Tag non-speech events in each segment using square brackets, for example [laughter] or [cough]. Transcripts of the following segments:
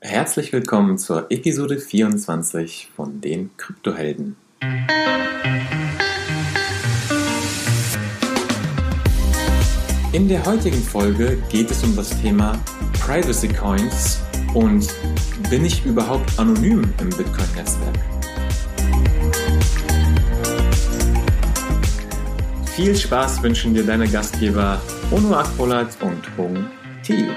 Herzlich willkommen zur Episode 24 von den Kryptohelden. In der heutigen Folge geht es um das Thema Privacy Coins und bin ich überhaupt anonym im Bitcoin-Netzwerk? Viel Spaß wünschen dir deine Gastgeber Ono Akpolat und Hung Thiel.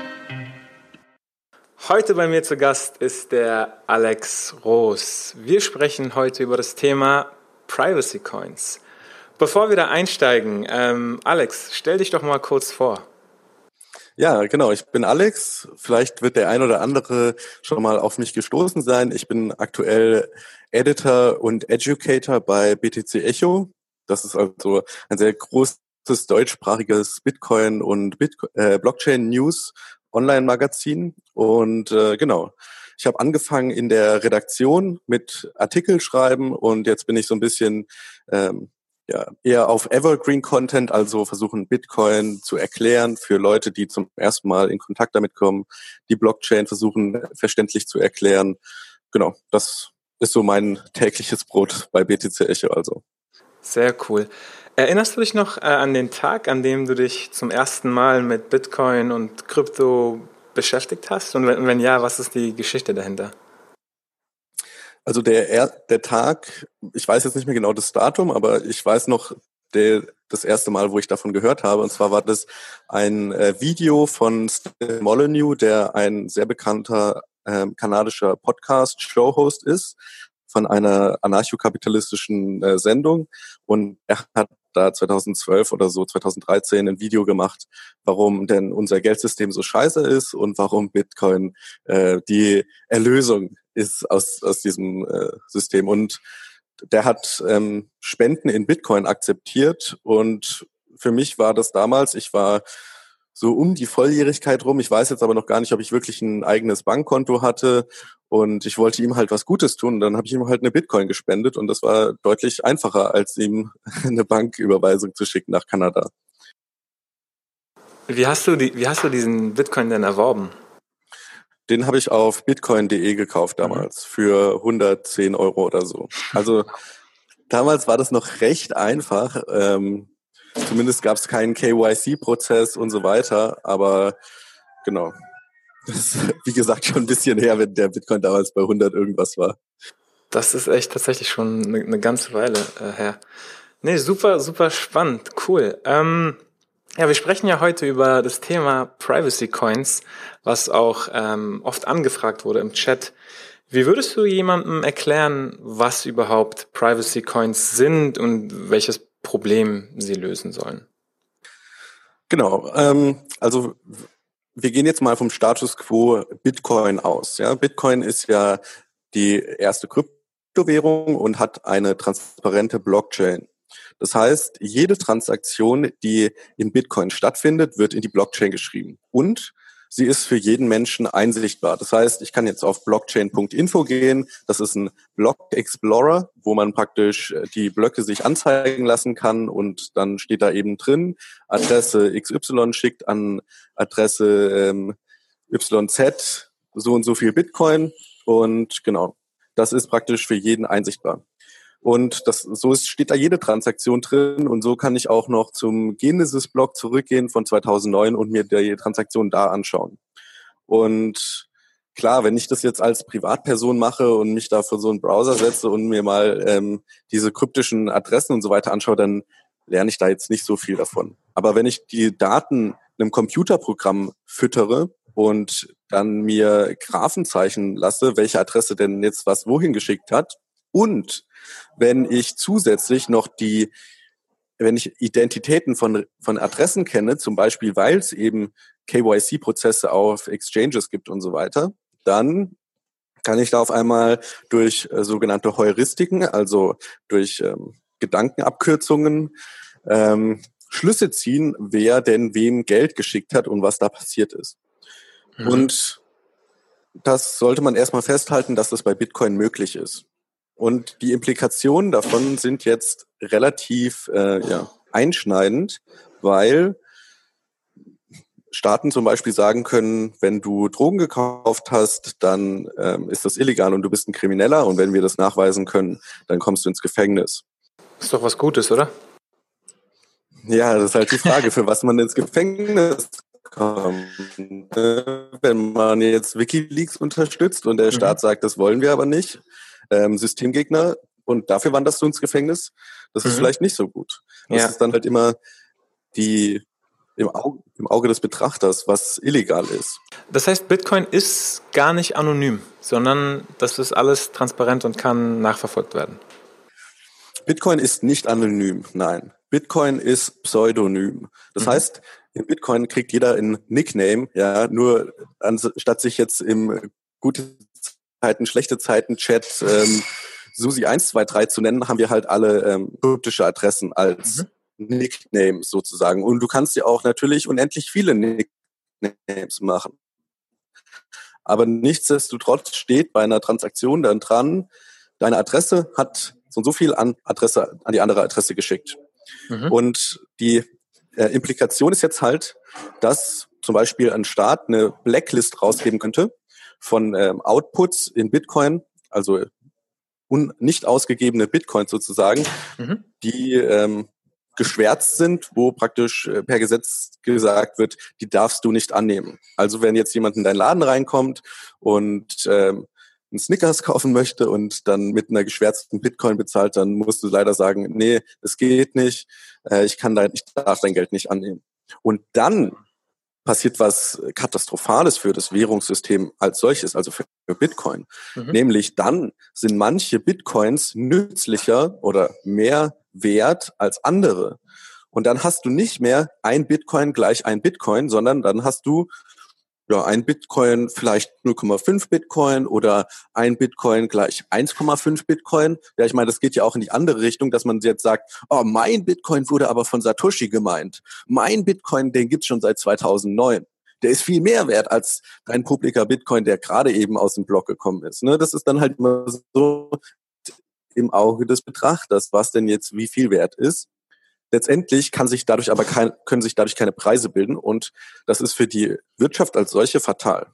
Heute bei mir zu Gast ist der Alex Roos. Wir sprechen heute über das Thema Privacy Coins. Bevor wir da einsteigen, ähm, Alex, stell dich doch mal kurz vor. Ja, genau. Ich bin Alex. Vielleicht wird der ein oder andere schon mal auf mich gestoßen sein. Ich bin aktuell Editor und Educator bei BTC Echo. Das ist also ein sehr großes deutschsprachiges Bitcoin und Bitcoin, äh, Blockchain News Online-Magazin. Und äh, genau, ich habe angefangen in der Redaktion mit Artikel schreiben und jetzt bin ich so ein bisschen ähm, ja, eher auf Evergreen Content, also versuchen Bitcoin zu erklären für Leute, die zum ersten Mal in Kontakt damit kommen, die Blockchain versuchen verständlich zu erklären. Genau, das ist so mein tägliches Brot bei BTC Echo also. Sehr cool. Erinnerst du dich noch äh, an den Tag, an dem du dich zum ersten Mal mit Bitcoin und Krypto beschäftigt hast? Und wenn, wenn ja, was ist die Geschichte dahinter? Also der, der Tag, ich weiß jetzt nicht mehr genau das Datum, aber ich weiß noch der, das erste Mal, wo ich davon gehört habe. Und zwar war das ein äh, Video von Steve Molyneux, der ein sehr bekannter äh, kanadischer Podcast-Showhost ist von einer anarchokapitalistischen äh, Sendung. Und er hat da 2012 oder so, 2013 ein Video gemacht, warum denn unser Geldsystem so scheiße ist und warum Bitcoin äh, die Erlösung ist aus, aus diesem äh, System. Und der hat ähm, Spenden in Bitcoin akzeptiert und für mich war das damals, ich war so um die Volljährigkeit rum. Ich weiß jetzt aber noch gar nicht, ob ich wirklich ein eigenes Bankkonto hatte und ich wollte ihm halt was Gutes tun. dann habe ich ihm halt eine Bitcoin gespendet und das war deutlich einfacher, als ihm [laughs] eine Banküberweisung zu schicken nach Kanada. Wie hast du, die, wie hast du diesen Bitcoin denn erworben? Den habe ich auf bitcoin.de gekauft mhm. damals für 110 Euro oder so. Also damals war das noch recht einfach. Ähm, zumindest gab es keinen KYC-Prozess und so weiter. Aber genau, das ist, [laughs] wie gesagt, schon ein bisschen her, wenn der Bitcoin damals bei 100 irgendwas war. Das ist echt tatsächlich schon eine, eine ganze Weile äh, her. Nee, super, super spannend, cool. Ähm, ja, wir sprechen ja heute über das Thema Privacy Coins, was auch ähm, oft angefragt wurde im Chat. Wie würdest du jemandem erklären, was überhaupt Privacy Coins sind und welches Problem sie lösen sollen? Genau. Ähm, also wir gehen jetzt mal vom Status quo Bitcoin aus. Ja, Bitcoin ist ja die erste Kryptowährung und hat eine transparente Blockchain. Das heißt, jede Transaktion, die in Bitcoin stattfindet, wird in die Blockchain geschrieben. Und sie ist für jeden Menschen einsichtbar. Das heißt, ich kann jetzt auf blockchain.info gehen. Das ist ein Block Explorer, wo man praktisch äh, die Blöcke sich anzeigen lassen kann und dann steht da eben drin, Adresse XY schickt an Adresse ähm, YZ so und so viel Bitcoin und genau, das ist praktisch für jeden einsichtbar. Und das, so ist, steht da jede Transaktion drin. Und so kann ich auch noch zum Genesis-Blog zurückgehen von 2009 und mir die Transaktion da anschauen. Und klar, wenn ich das jetzt als Privatperson mache und mich da vor so einen Browser setze und mir mal ähm, diese kryptischen Adressen und so weiter anschaue, dann lerne ich da jetzt nicht so viel davon. Aber wenn ich die Daten einem Computerprogramm füttere und dann mir Graphen zeichnen lasse, welche Adresse denn jetzt was wohin geschickt hat und wenn ich zusätzlich noch die, wenn ich Identitäten von, von Adressen kenne, zum Beispiel, weil es eben KYC-Prozesse auf Exchanges gibt und so weiter, dann kann ich da auf einmal durch äh, sogenannte Heuristiken, also durch ähm, Gedankenabkürzungen, ähm, Schlüsse ziehen, wer denn wem Geld geschickt hat und was da passiert ist. Mhm. Und das sollte man erstmal festhalten, dass das bei Bitcoin möglich ist. Und die Implikationen davon sind jetzt relativ äh, ja, einschneidend, weil Staaten zum Beispiel sagen können, wenn du Drogen gekauft hast, dann ähm, ist das illegal und du bist ein Krimineller und wenn wir das nachweisen können, dann kommst du ins Gefängnis. Ist doch was Gutes, oder? Ja, das ist halt die Frage, für was man ins Gefängnis kommt. Wenn man jetzt Wikileaks unterstützt und der mhm. Staat sagt, das wollen wir aber nicht, ähm, Systemgegner, und dafür wanderst du ins Gefängnis, das mhm. ist vielleicht nicht so gut. Das ja. ist dann halt immer die im Auge, im Auge des Betrachters, was illegal ist. Das heißt, Bitcoin ist gar nicht anonym, sondern das ist alles transparent und kann nachverfolgt werden. Bitcoin ist nicht anonym, nein. Bitcoin ist pseudonym. Das mhm. heißt, in Bitcoin kriegt jeder ein Nickname, ja, nur anstatt sich jetzt im gute Zeiten, schlechte Zeiten Chat ähm, Susi123 zu nennen, haben wir halt alle ähm, kryptische Adressen als mhm. Nicknames sozusagen. Und du kannst ja auch natürlich unendlich viele Nicknames machen. Aber nichtsdestotrotz steht bei einer Transaktion dann dran, deine Adresse hat so und so viel an Adresse, an die andere Adresse geschickt. Mhm. Und die äh, Implikation ist jetzt halt, dass zum Beispiel ein Staat eine Blacklist rausgeben könnte von ähm, Outputs in Bitcoin, also un nicht ausgegebene Bitcoins sozusagen, mhm. die ähm, geschwärzt sind, wo praktisch äh, per Gesetz gesagt wird, die darfst du nicht annehmen. Also wenn jetzt jemand in deinen Laden reinkommt und ähm, einen Snickers [laughs] kaufen möchte und dann mit einer geschwärzten Bitcoin bezahlt, dann musst du leider sagen, nee, es geht nicht, äh, ich kann dein, ich darf dein Geld nicht annehmen. Und dann passiert was Katastrophales für das Währungssystem als solches, also für Bitcoin. Mhm. Nämlich dann sind manche Bitcoins nützlicher oder mehr wert als andere. Und dann hast du nicht mehr ein Bitcoin gleich ein Bitcoin, sondern dann hast du ja, ein Bitcoin vielleicht 0,5 Bitcoin oder ein Bitcoin gleich 1,5 Bitcoin. Ja, ich meine, das geht ja auch in die andere Richtung, dass man jetzt sagt, oh, mein Bitcoin wurde aber von Satoshi gemeint. Mein Bitcoin, den gibt's schon seit 2009. Der ist viel mehr wert als dein publiker Bitcoin, der gerade eben aus dem Block gekommen ist. Ne? Das ist dann halt immer so im Auge des Betrachters, was denn jetzt wie viel wert ist. Letztendlich kann sich dadurch aber kein, können sich dadurch keine Preise bilden und das ist für die Wirtschaft als solche fatal.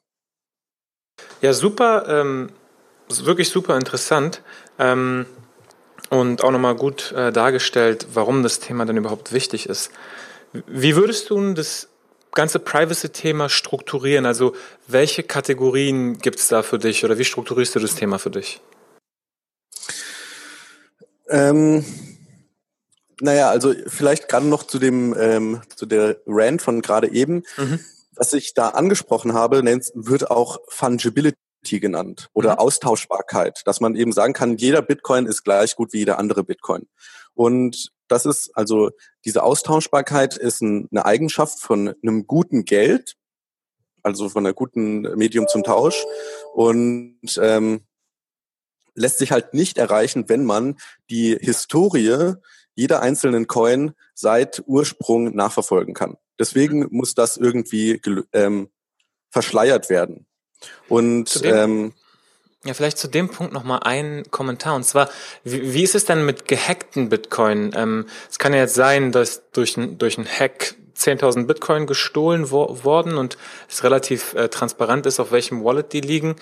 Ja, super, ähm, wirklich super interessant ähm, und auch nochmal gut äh, dargestellt, warum das Thema denn überhaupt wichtig ist. Wie würdest du das ganze Privacy-Thema strukturieren? Also welche Kategorien gibt es da für dich oder wie strukturierst du das Thema für dich? Ähm, naja, also vielleicht gerade noch zu dem ähm, zu der Rand von gerade eben. Mhm. Was ich da angesprochen habe, nennt, wird auch Fungibility genannt oder mhm. Austauschbarkeit, dass man eben sagen kann, jeder Bitcoin ist gleich gut wie jeder andere Bitcoin. Und das ist also diese Austauschbarkeit ist ein, eine Eigenschaft von einem guten Geld, also von einer guten Medium zum Tausch und ähm, lässt sich halt nicht erreichen, wenn man die Historie jeder einzelnen Coin seit Ursprung nachverfolgen kann. Deswegen muss das irgendwie ähm, verschleiert werden. Und ähm, ja, vielleicht zu dem Punkt nochmal ein Kommentar. Und zwar, wie, wie ist es denn mit gehackten Bitcoin? Ähm, es kann ja jetzt sein, dass durch, durch einen Hack 10.000 Bitcoin gestohlen wo worden und es relativ äh, transparent ist, auf welchem Wallet die liegen.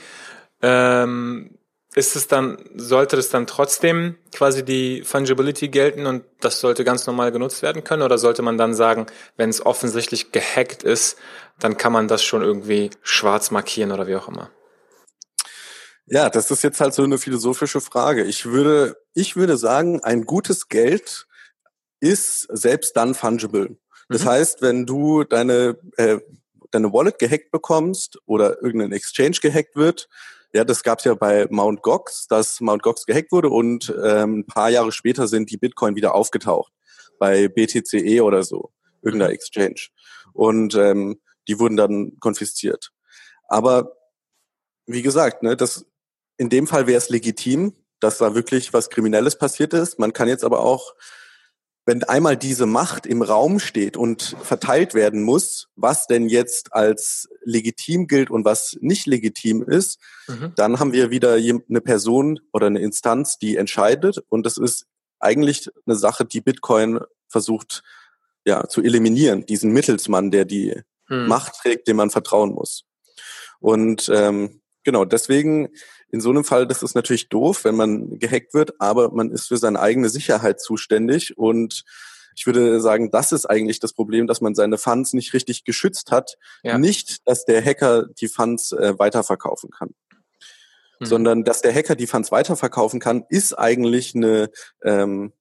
Ähm, ist es dann, sollte das dann trotzdem quasi die Fungibility gelten und das sollte ganz normal genutzt werden können? Oder sollte man dann sagen, wenn es offensichtlich gehackt ist, dann kann man das schon irgendwie schwarz markieren oder wie auch immer? Ja, das ist jetzt halt so eine philosophische Frage. Ich würde, ich würde sagen, ein gutes Geld ist selbst dann fungible. Das mhm. heißt, wenn du deine, äh, deine Wallet gehackt bekommst oder irgendein Exchange gehackt wird, ja, das gab es ja bei Mount Gox, dass Mount Gox gehackt wurde und ähm, ein paar Jahre später sind die Bitcoin wieder aufgetaucht bei BTCE oder so, irgendeiner Exchange. Und ähm, die wurden dann konfisziert. Aber wie gesagt, ne, das, in dem Fall wäre es legitim, dass da wirklich was Kriminelles passiert ist. Man kann jetzt aber auch wenn einmal diese Macht im Raum steht und verteilt werden muss, was denn jetzt als legitim gilt und was nicht legitim ist, mhm. dann haben wir wieder eine Person oder eine Instanz, die entscheidet. Und das ist eigentlich eine Sache, die Bitcoin versucht ja, zu eliminieren, diesen Mittelsmann, der die hm. Macht trägt, dem man vertrauen muss. Und ähm, genau, deswegen in so einem Fall, das ist natürlich doof, wenn man gehackt wird, aber man ist für seine eigene Sicherheit zuständig und ich würde sagen, das ist eigentlich das Problem, dass man seine Funds nicht richtig geschützt hat. Ja. Nicht, dass der Hacker die Funds äh, weiterverkaufen kann. Mhm. Sondern dass der Hacker die Funds weiterverkaufen kann, ist eigentlich eine, ähm,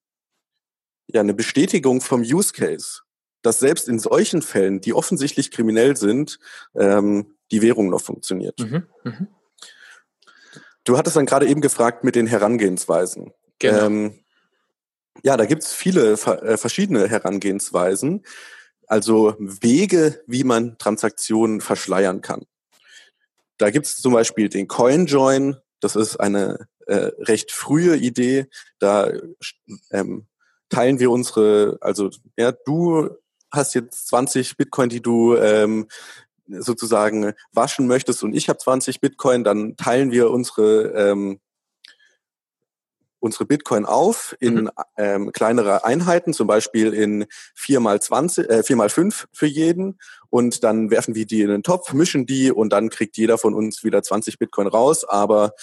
ja, eine Bestätigung vom Use Case dass selbst in solchen Fällen, die offensichtlich kriminell sind, ähm, die Währung noch funktioniert. Mhm, mh. Du hattest dann gerade eben gefragt mit den Herangehensweisen. Genau. Ähm, ja, da gibt's viele äh, verschiedene Herangehensweisen, also Wege, wie man Transaktionen verschleiern kann. Da gibt's zum Beispiel den CoinJoin, das ist eine äh, recht frühe Idee. Da ähm, teilen wir unsere, also ja, du hast jetzt 20 Bitcoin, die du ähm, sozusagen waschen möchtest und ich habe 20 Bitcoin, dann teilen wir unsere ähm, unsere Bitcoin auf in mhm. ähm, kleinere Einheiten, zum Beispiel in 4 mal 20, äh, 4 mal 5 für jeden und dann werfen wir die in den Topf, mischen die und dann kriegt jeder von uns wieder 20 Bitcoin raus, aber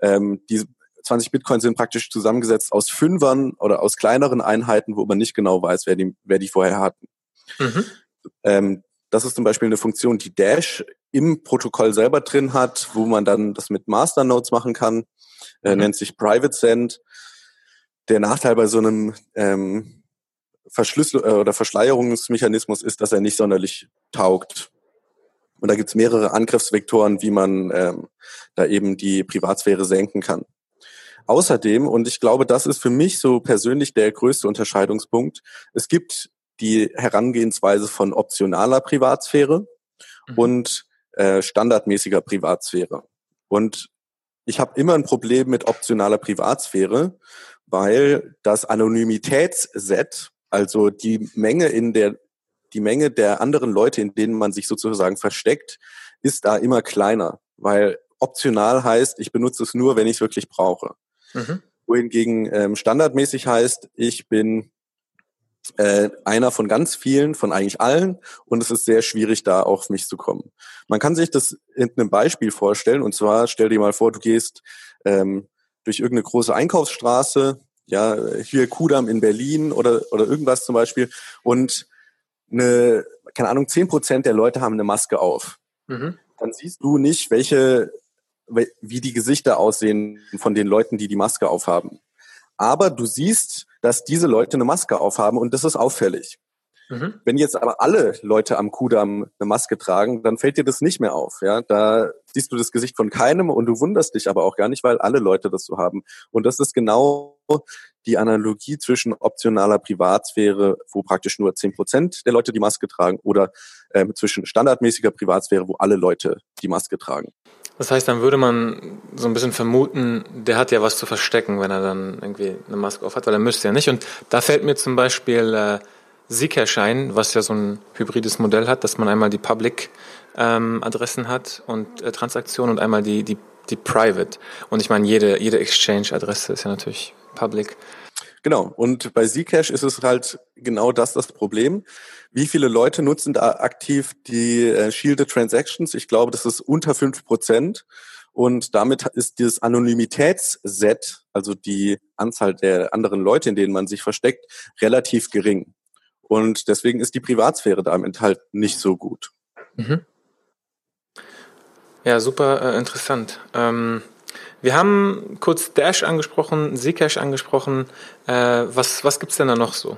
ähm, die 20 Bitcoin sind praktisch zusammengesetzt aus Fünfern oder aus kleineren Einheiten, wo man nicht genau weiß, wer die, wer die vorher hatten. Mhm. Ähm, das ist zum Beispiel eine Funktion, die Dash im Protokoll selber drin hat, wo man dann das mit Masternodes machen kann. Äh, mhm. Nennt sich Private Send. Der Nachteil bei so einem ähm, Verschlüssel äh, oder Verschleierungsmechanismus ist, dass er nicht sonderlich taugt. Und da gibt's mehrere Angriffsvektoren, wie man ähm, da eben die Privatsphäre senken kann. Außerdem, und ich glaube, das ist für mich so persönlich der größte Unterscheidungspunkt, es gibt die Herangehensweise von optionaler Privatsphäre mhm. und äh, standardmäßiger Privatsphäre. Und ich habe immer ein Problem mit optionaler Privatsphäre, weil das Anonymitätsset, also die Menge in der die Menge der anderen Leute, in denen man sich sozusagen versteckt, ist da immer kleiner, weil optional heißt, ich benutze es nur, wenn ich es wirklich brauche. Mhm. Wohingegen ähm, standardmäßig heißt, ich bin äh, einer von ganz vielen, von eigentlich allen und es ist sehr schwierig, da auf mich zu kommen. Man kann sich das in einem Beispiel vorstellen und zwar stell dir mal vor, du gehst ähm, durch irgendeine große Einkaufsstraße, ja, hier Kudamm in Berlin oder, oder irgendwas zum Beispiel und eine, keine Ahnung, zehn Prozent der Leute haben eine Maske auf. Mhm. Dann siehst du nicht, welche, wie die Gesichter aussehen von den Leuten, die die Maske aufhaben. Aber du siehst, dass diese Leute eine Maske aufhaben und das ist auffällig. Mhm. Wenn jetzt aber alle Leute am Kudamm eine Maske tragen, dann fällt dir das nicht mehr auf. Ja, da siehst du das Gesicht von keinem und du wunderst dich aber auch gar nicht, weil alle Leute das so haben. Und das ist genau die Analogie zwischen optionaler Privatsphäre, wo praktisch nur zehn Prozent der Leute die Maske tragen, oder äh, zwischen standardmäßiger Privatsphäre, wo alle Leute die Maske tragen. Das heißt, dann würde man so ein bisschen vermuten, der hat ja was zu verstecken, wenn er dann irgendwie eine Maske auf hat, weil er müsste ja nicht. Und da fällt mir zum Beispiel äh, Zcash ein, was ja so ein hybrides Modell hat, dass man einmal die Public-Adressen ähm, hat und äh, Transaktionen und einmal die, die, die Private. Und ich meine, jede, jede Exchange-Adresse ist ja natürlich Public. Genau. Und bei Zcash ist es halt genau das das Problem. Wie viele Leute nutzen da aktiv die äh, Shielded Transactions? Ich glaube, das ist unter fünf Prozent. Und damit ist dieses Anonymitätsset, also die Anzahl der anderen Leute, in denen man sich versteckt, relativ gering. Und deswegen ist die Privatsphäre damit halt nicht so gut. Mhm. Ja, super äh, interessant. Ähm, wir haben kurz Dash angesprochen, Zcash angesprochen. Äh, was was gibt's denn da noch so?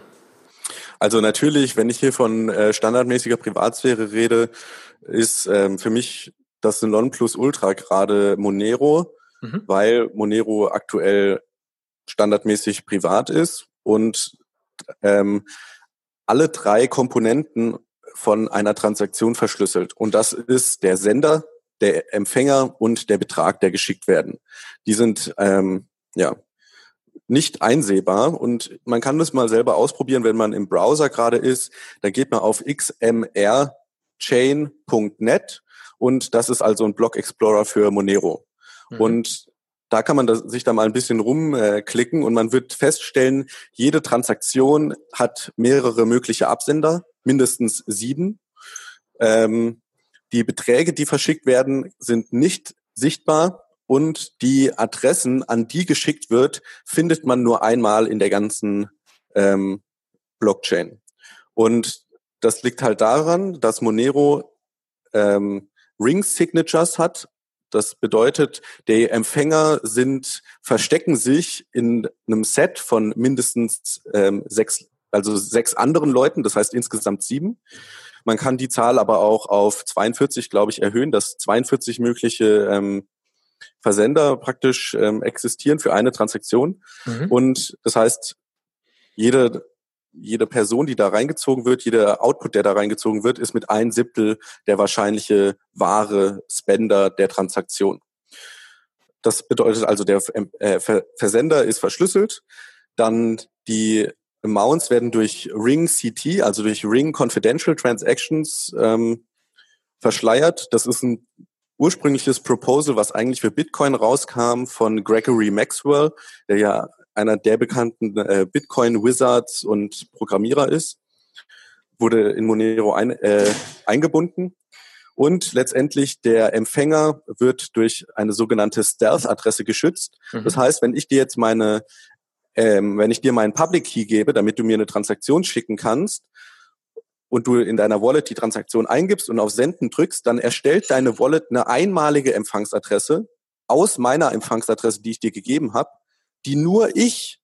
Also natürlich, wenn ich hier von äh, standardmäßiger Privatsphäre rede, ist ähm, für mich das Nonplusultra gerade Monero, mhm. weil Monero aktuell standardmäßig privat ist und ähm, alle drei Komponenten von einer Transaktion verschlüsselt. Und das ist der Sender, der Empfänger und der Betrag, der geschickt werden. Die sind ähm, ja nicht einsehbar und man kann das mal selber ausprobieren, wenn man im Browser gerade ist. Da geht man auf xmrchain.net und das ist also ein Block Explorer für Monero. Mhm. Und da kann man da, sich da mal ein bisschen rumklicken äh, und man wird feststellen, jede Transaktion hat mehrere mögliche Absender, mindestens sieben. ähm, die Beträge, die verschickt werden, sind nicht sichtbar und die Adressen, an die geschickt wird, findet man nur einmal in der ganzen ähm, Blockchain. Und das liegt halt daran, dass Monero ähm, Ring Signatures hat. Das bedeutet, die Empfänger sind, verstecken sich in einem Set von mindestens ähm, sechs, also sechs anderen Leuten, das heißt insgesamt sieben. Man kann die Zahl aber auch auf 42, glaube ich, erhöhen, dass 42 mögliche ähm, Versender praktisch ähm, existieren für eine Transaktion. Mhm. Und das heißt, jede jede Person, die da reingezogen wird, jeder Output, der da reingezogen wird, ist mit ein Siebtel der wahrscheinliche wahre Spender der Transaktion. Das bedeutet also, der äh, Versender ist verschlüsselt, dann die Amounts werden durch Ring CT, also durch Ring Confidential Transactions ähm, verschleiert. Das ist ein ursprüngliches Proposal, was eigentlich für Bitcoin rauskam von Gregory Maxwell, der ja einer der bekannten äh, Bitcoin-Wizards und Programmierer ist, wurde in Monero ein, äh, eingebunden. Und letztendlich der Empfänger wird durch eine sogenannte Stealth-Adresse geschützt. Mhm. Das heißt, wenn ich dir jetzt meine, ähm, wenn ich dir meinen Public Key gebe, damit du mir eine Transaktion schicken kannst, und du in deiner Wallet die Transaktion eingibst und auf Senden drückst, dann erstellt deine Wallet eine einmalige Empfangsadresse aus meiner Empfangsadresse, die ich dir gegeben habe, die nur ich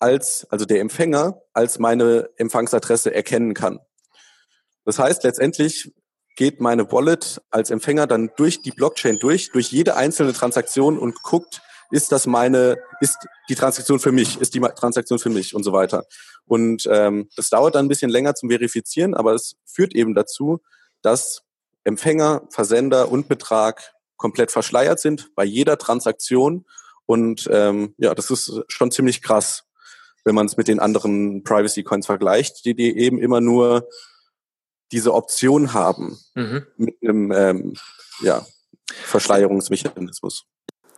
als, also der Empfänger, als meine Empfangsadresse erkennen kann. Das heißt, letztendlich geht meine Wallet als Empfänger dann durch die Blockchain durch, durch jede einzelne Transaktion und guckt, ist das meine, ist die Transaktion für mich, ist die Transaktion für mich und so weiter. Und ähm, das dauert dann ein bisschen länger zum Verifizieren, aber es führt eben dazu, dass Empfänger, Versender und Betrag komplett verschleiert sind bei jeder Transaktion und ähm, ja, das ist schon ziemlich krass, wenn man es mit den anderen Privacy Coins vergleicht, die, die eben immer nur diese Option haben mhm. mit einem ähm, ja, Verschleierungsmechanismus.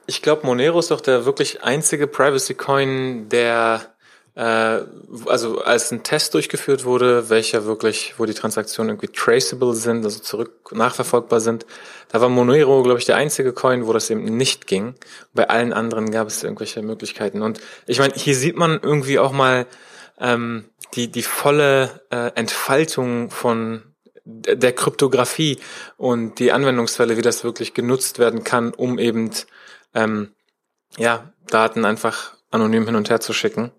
Ich glaube, Monero ist doch der wirklich einzige Privacy Coin, der äh, also als ein Test durchgeführt wurde, welcher wirklich, wo die Transaktionen irgendwie traceable sind, also zurück nachverfolgbar sind, da war Monero, glaube ich, der einzige Coin, wo das eben nicht ging. Bei allen anderen gab es irgendwelche Möglichkeiten. Und ich meine, hier sieht man irgendwie auch mal ähm, die, die volle äh, Entfaltung von der Kryptographie und die Anwendungsfälle, wie das wirklich genutzt werden kann, um eben ähm, ja, Daten einfach anonym hin und her zu schicken.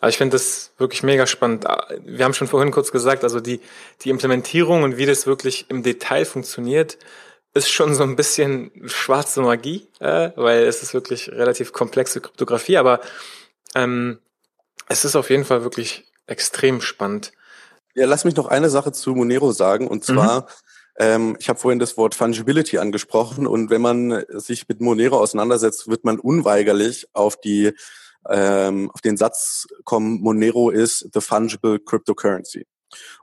Aber ich finde das wirklich mega spannend. Wir haben schon vorhin kurz gesagt, also die, die Implementierung und wie das wirklich im Detail funktioniert, ist schon so ein bisschen schwarze Magie, äh, weil es ist wirklich relativ komplexe Kryptographie, aber ähm, es ist auf jeden Fall wirklich extrem spannend. Ja, lass mich noch eine Sache zu Monero sagen, und zwar, mhm. Ähm, ich habe vorhin das Wort Fungibility angesprochen, und wenn man sich mit Monero auseinandersetzt, wird man unweigerlich auf die ähm, auf den Satz kommen, Monero ist the fungible cryptocurrency.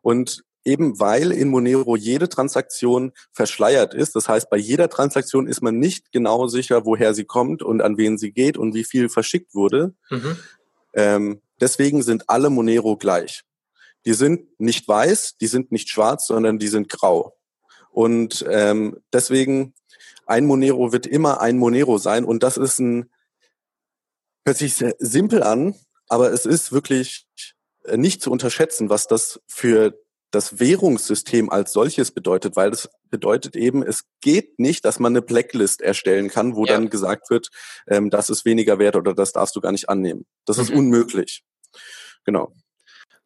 Und eben weil in Monero jede Transaktion verschleiert ist, das heißt, bei jeder Transaktion ist man nicht genau sicher, woher sie kommt und an wen sie geht und wie viel verschickt wurde. Mhm. Ähm, deswegen sind alle Monero gleich. Die sind nicht weiß, die sind nicht schwarz, sondern die sind grau. Und ähm, deswegen ein Monero wird immer ein Monero sein und das ist ein Hört sich sehr simpel an, aber es ist wirklich äh, nicht zu unterschätzen, was das für das Währungssystem als solches bedeutet, weil das bedeutet eben, es geht nicht, dass man eine Blacklist erstellen kann, wo ja. dann gesagt wird, ähm, das ist weniger wert oder das darfst du gar nicht annehmen. Das mhm. ist unmöglich. Genau.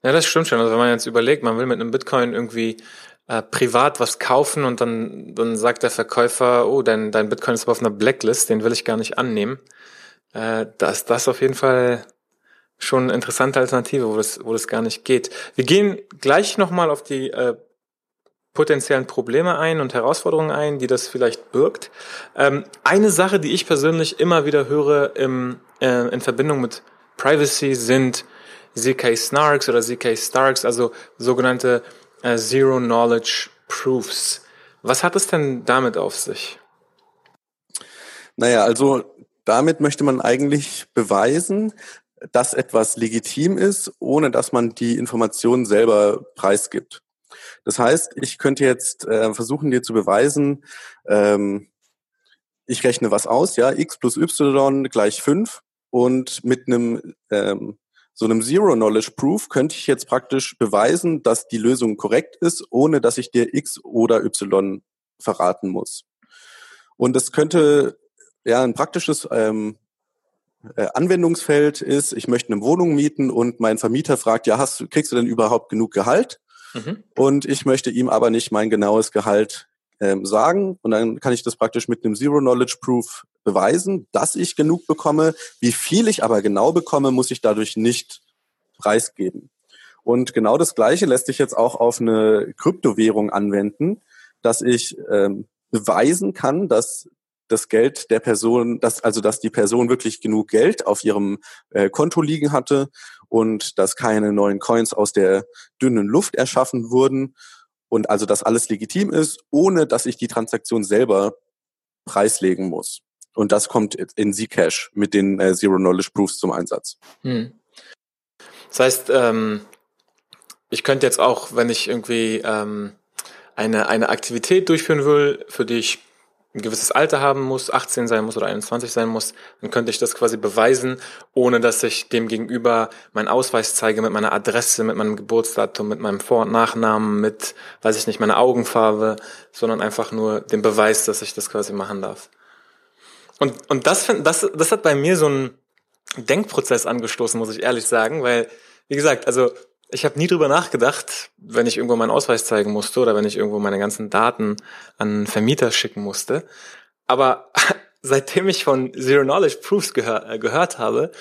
Ja, das stimmt schon. Also wenn man jetzt überlegt, man will mit einem Bitcoin irgendwie äh, privat was kaufen und dann, dann sagt der Verkäufer, oh, dein, dein Bitcoin ist aber auf einer Blacklist, den will ich gar nicht annehmen äh, dass das auf jeden Fall schon eine interessante Alternative, wo das, wo das gar nicht geht. Wir gehen gleich nochmal auf die äh, potenziellen Probleme ein und Herausforderungen ein, die das vielleicht birgt. Ähm, eine Sache, die ich persönlich immer wieder höre im, äh, in Verbindung mit Privacy sind ZK Snarks oder ZK Starks, also sogenannte äh, Zero Knowledge Proofs. Was hat es denn damit auf sich? Naja, also damit möchte man eigentlich beweisen, dass etwas legitim ist, ohne dass man die Informationen selber preisgibt. Das heißt, ich könnte jetzt äh, versuchen, dir zu beweisen, ähm, ich rechne was aus, ja, x plus y gleich 5 und mit einem ähm, so einem Zero-Knowledge-Proof könnte ich jetzt praktisch beweisen, dass die Lösung korrekt ist, ohne dass ich dir x oder y verraten muss. Und das könnte ja ein praktisches ähm, äh, Anwendungsfeld ist, ich möchte eine Wohnung mieten und mein Vermieter fragt, ja, hast, kriegst du denn überhaupt genug Gehalt? Mhm. Und ich möchte ihm aber nicht mein genaues Gehalt ähm, sagen. Und dann kann ich das praktisch mit einem Zero-Knowledge-Proof beweisen, dass ich genug bekomme. Wie viel ich aber genau bekomme, muss ich dadurch nicht preisgeben. Und genau das Gleiche lässt sich jetzt auch auf eine Kryptowährung anwenden, dass ich ähm, beweisen kann, dass das Geld der Person, dass also dass die Person wirklich genug Geld auf ihrem äh, Konto liegen hatte und dass keine neuen Coins aus der dünnen Luft erschaffen wurden und also dass alles legitim ist, ohne dass ich die Transaktion selber preislegen muss. Und das kommt in Zcash mit den äh, Zero Knowledge Proofs zum Einsatz. Hm. Das heißt, ähm, ich könnte jetzt auch, wenn ich irgendwie ähm, eine, eine Aktivität durchführen will, für die ich ein gewisses Alter haben muss, 18 sein muss oder 21 sein muss, dann könnte ich das quasi beweisen, ohne dass ich dem gegenüber meinen Ausweis zeige mit meiner Adresse, mit meinem Geburtsdatum, mit meinem Vor- und Nachnamen, mit, weiß ich nicht, meiner Augenfarbe, sondern einfach nur den Beweis, dass ich das quasi machen darf. Und, und das, das, das hat bei mir so einen Denkprozess angestoßen, muss ich ehrlich sagen, weil, wie gesagt, also ich habe nie drüber nachgedacht, wenn ich irgendwo meinen Ausweis zeigen musste oder wenn ich irgendwo meine ganzen Daten an Vermieter schicken musste. Aber [laughs] seitdem ich von Zero Knowledge Proofs gehör, äh, gehört habe,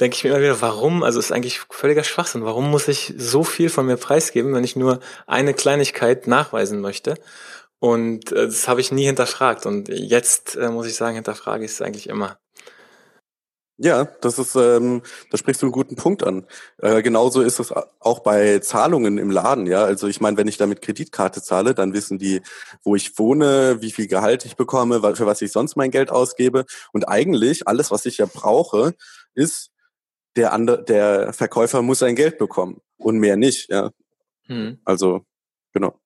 denke ich mir immer wieder, warum? Also ist eigentlich völliger Schwachsinn. Warum muss ich so viel von mir preisgeben, wenn ich nur eine Kleinigkeit nachweisen möchte? Und äh, das habe ich nie hinterfragt. Und jetzt äh, muss ich sagen, hinterfrage ich es eigentlich immer. Ja, das ist, ähm, da sprichst du einen guten Punkt an. Äh, genauso ist es auch bei Zahlungen im Laden, ja. Also ich meine, wenn ich da mit Kreditkarte zahle, dann wissen die, wo ich wohne, wie viel Gehalt ich bekomme, für was ich sonst mein Geld ausgebe. Und eigentlich alles, was ich ja brauche, ist der andere, der Verkäufer muss sein Geld bekommen und mehr nicht, ja. Hm. Also genau.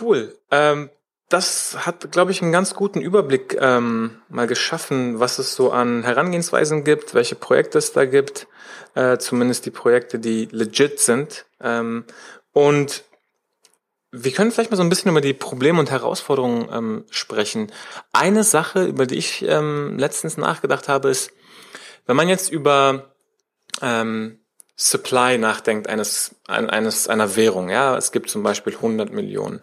Cool. Ähm, das hat, glaube ich, einen ganz guten Überblick ähm, mal geschaffen, was es so an Herangehensweisen gibt, welche Projekte es da gibt, äh, zumindest die Projekte, die legit sind. Ähm, und wir können vielleicht mal so ein bisschen über die Probleme und Herausforderungen ähm, sprechen. Eine Sache, über die ich ähm, letztens nachgedacht habe, ist, wenn man jetzt über ähm, Supply nachdenkt eines, eines, einer Währung, ja, es gibt zum Beispiel 100 Millionen,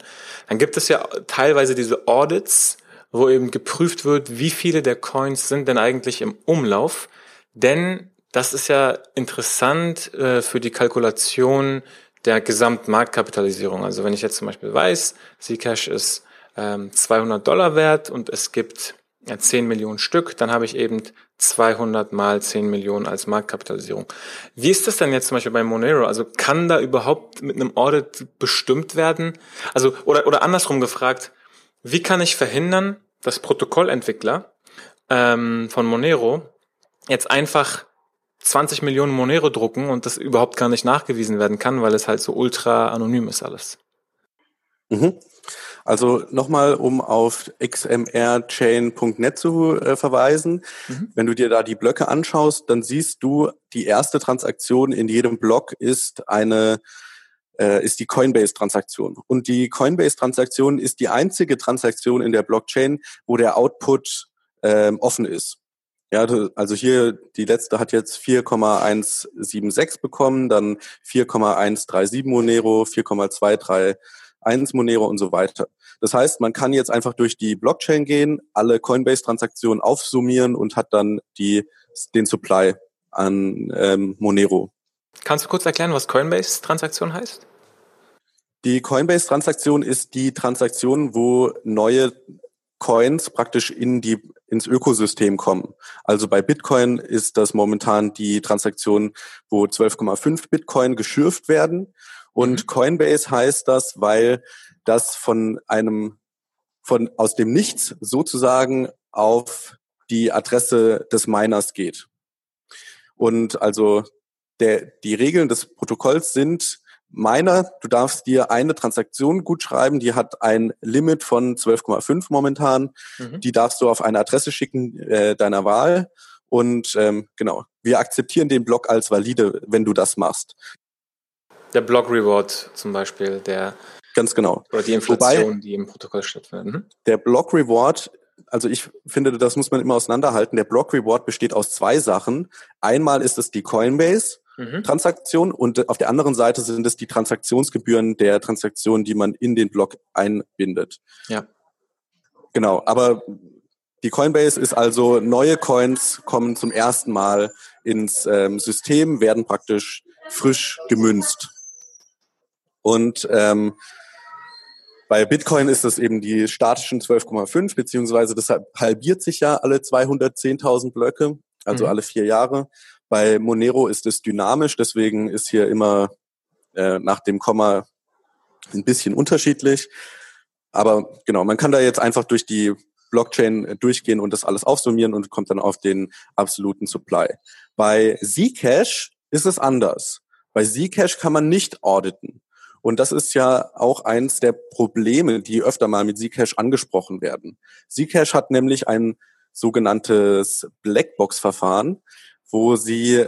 dann gibt es ja teilweise diese Audits, wo eben geprüft wird, wie viele der Coins sind denn eigentlich im Umlauf, denn das ist ja interessant äh, für die Kalkulation der Gesamtmarktkapitalisierung. Also wenn ich jetzt zum Beispiel weiß, Zcash ist ähm, 200 Dollar wert und es gibt 10 Millionen Stück, dann habe ich eben 200 mal 10 Millionen als Marktkapitalisierung. Wie ist das denn jetzt zum Beispiel bei Monero? Also kann da überhaupt mit einem Audit bestimmt werden? Also, oder, oder andersrum gefragt, wie kann ich verhindern, dass Protokollentwickler ähm, von Monero jetzt einfach 20 Millionen Monero drucken und das überhaupt gar nicht nachgewiesen werden kann, weil es halt so ultra anonym ist alles? Mhm. Also nochmal, um auf xmrchain.net zu äh, verweisen. Mhm. Wenn du dir da die Blöcke anschaust, dann siehst du, die erste Transaktion in jedem Block ist eine äh, ist die Coinbase-Transaktion. Und die Coinbase-Transaktion ist die einzige Transaktion in der Blockchain, wo der Output ähm, offen ist. Ja, also hier, die letzte hat jetzt 4,176 bekommen, dann 4,137 Monero, 4,23 1 Monero und so weiter. Das heißt, man kann jetzt einfach durch die Blockchain gehen, alle Coinbase-Transaktionen aufsummieren und hat dann die, den Supply an ähm, Monero. Kannst du kurz erklären, was Coinbase-Transaktion heißt? Die Coinbase-Transaktion ist die Transaktion, wo neue Coins praktisch in die, ins Ökosystem kommen. Also bei Bitcoin ist das momentan die Transaktion, wo 12,5 Bitcoin geschürft werden. Und mhm. Coinbase heißt das, weil das von einem, von aus dem Nichts sozusagen auf die Adresse des Miners geht. Und also der, die Regeln des Protokolls sind, meiner, du darfst dir eine Transaktion gut schreiben, die hat ein Limit von 12,5 momentan. Mhm. Die darfst du auf eine Adresse schicken äh, deiner Wahl. Und ähm, genau, wir akzeptieren den Block als valide, wenn du das machst. Der Block Reward zum Beispiel, der ganz genau oder die Inflation, Wobei, die im Protokoll stattfindet. Mhm. Der Block Reward, also ich finde, das muss man immer auseinanderhalten. Der Block Reward besteht aus zwei Sachen. Einmal ist es die Coinbase mhm. Transaktion und auf der anderen Seite sind es die Transaktionsgebühren der Transaktionen, die man in den Block einbindet. Ja. Genau, aber die Coinbase ist also, neue Coins kommen zum ersten Mal ins ähm, System, werden praktisch frisch gemünzt. Und ähm, bei Bitcoin ist es eben die statischen 12,5, beziehungsweise das halbiert sich ja alle 210.000 Blöcke, also mhm. alle vier Jahre. Bei Monero ist es dynamisch, deswegen ist hier immer äh, nach dem Komma ein bisschen unterschiedlich. Aber genau, man kann da jetzt einfach durch die Blockchain äh, durchgehen und das alles aufsummieren und kommt dann auf den absoluten Supply. Bei Zcash ist es anders. Bei Zcash kann man nicht auditen. Und das ist ja auch eins der Probleme, die öfter mal mit Zcash angesprochen werden. Zcash hat nämlich ein sogenanntes Blackbox-Verfahren, wo sie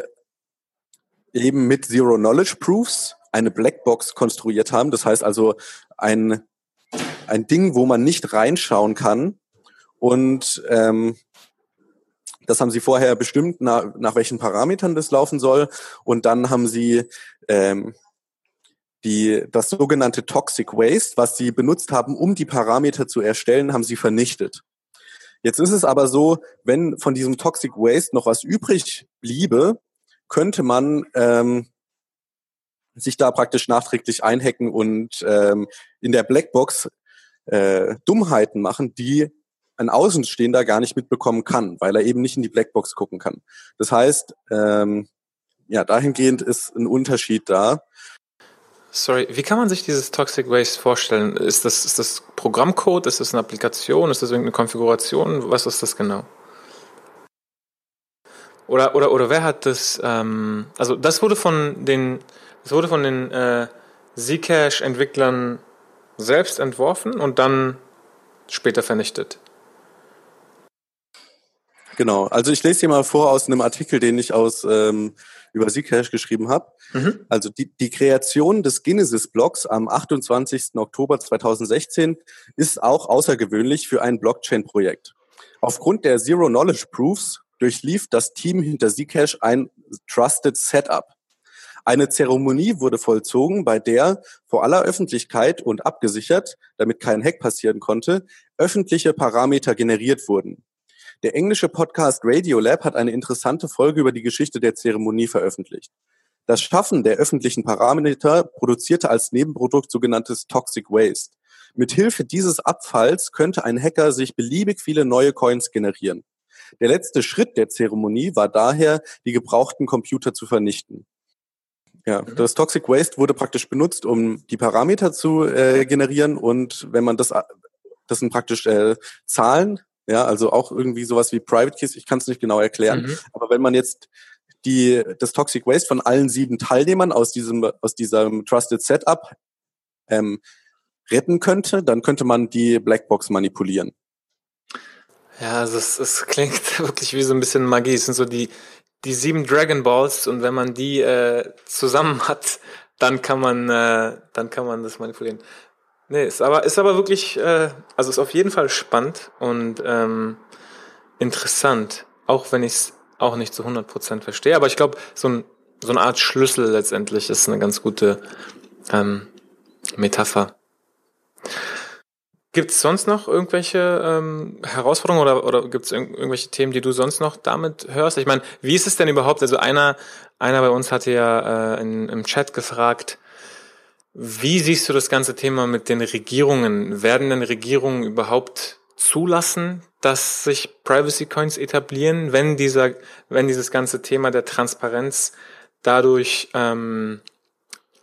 eben mit Zero Knowledge Proofs eine Blackbox konstruiert haben. Das heißt also ein, ein Ding, wo man nicht reinschauen kann, und ähm, das haben sie vorher bestimmt, nach, nach welchen Parametern das laufen soll. Und dann haben sie ähm, die, das sogenannte Toxic Waste, was sie benutzt haben, um die Parameter zu erstellen, haben sie vernichtet. Jetzt ist es aber so, wenn von diesem Toxic Waste noch was übrig bliebe, könnte man ähm, sich da praktisch nachträglich einhacken und ähm, in der Blackbox äh, Dummheiten machen, die ein Außenstehender gar nicht mitbekommen kann, weil er eben nicht in die Blackbox gucken kann. Das heißt, ähm, ja, dahingehend ist ein Unterschied da. Sorry, wie kann man sich dieses Toxic Waste vorstellen? Ist das, ist das Programmcode? Ist das eine Applikation? Ist das irgendeine Konfiguration? Was ist das genau? Oder, oder, oder wer hat das, ähm, also das wurde von den, das wurde von den äh, Zcash-Entwicklern selbst entworfen und dann später vernichtet. Genau, also ich lese hier mal vor aus einem Artikel, den ich aus ähm, über Zcash geschrieben habe. Mhm. Also die, die Kreation des Genesis-Blocks am 28. Oktober 2016 ist auch außergewöhnlich für ein Blockchain-Projekt. Aufgrund der Zero Knowledge Proofs durchlief das Team hinter Zcash ein Trusted Setup. Eine Zeremonie wurde vollzogen, bei der vor aller Öffentlichkeit und abgesichert, damit kein Hack passieren konnte, öffentliche Parameter generiert wurden. Der englische Podcast Radio Lab hat eine interessante Folge über die Geschichte der Zeremonie veröffentlicht. Das Schaffen der öffentlichen Parameter produzierte als Nebenprodukt sogenanntes Toxic Waste. Mithilfe dieses Abfalls könnte ein Hacker sich beliebig viele neue Coins generieren. Der letzte Schritt der Zeremonie war daher, die gebrauchten Computer zu vernichten. Ja, mhm. das Toxic Waste wurde praktisch benutzt, um die Parameter zu äh, generieren und wenn man das, das sind praktisch äh, Zahlen, ja, also auch irgendwie sowas wie Private Keys, ich kann es nicht genau erklären. Mhm. Aber wenn man jetzt die, das Toxic Waste von allen sieben Teilnehmern aus diesem, aus diesem Trusted Setup ähm, retten könnte, dann könnte man die Blackbox manipulieren. Ja, also es, es klingt [laughs] wirklich wie so ein bisschen Magie. Es sind so die, die sieben Dragon Balls und wenn man die äh, zusammen hat, dann kann man, äh, dann kann man das manipulieren. Nee, ist aber, ist aber wirklich, äh, also ist auf jeden Fall spannend und ähm, interessant, auch wenn ich es auch nicht zu 100% verstehe. Aber ich glaube, so, ein, so eine Art Schlüssel letztendlich ist eine ganz gute ähm, Metapher. Gibt es sonst noch irgendwelche ähm, Herausforderungen oder, oder gibt es irg irgendwelche Themen, die du sonst noch damit hörst? Ich meine, wie ist es denn überhaupt? Also einer, einer bei uns hatte ja äh, in, im Chat gefragt, wie siehst du das ganze Thema mit den Regierungen? Werden denn Regierungen überhaupt zulassen, dass sich Privacy Coins etablieren, wenn dieser, wenn dieses ganze Thema der Transparenz dadurch ähm,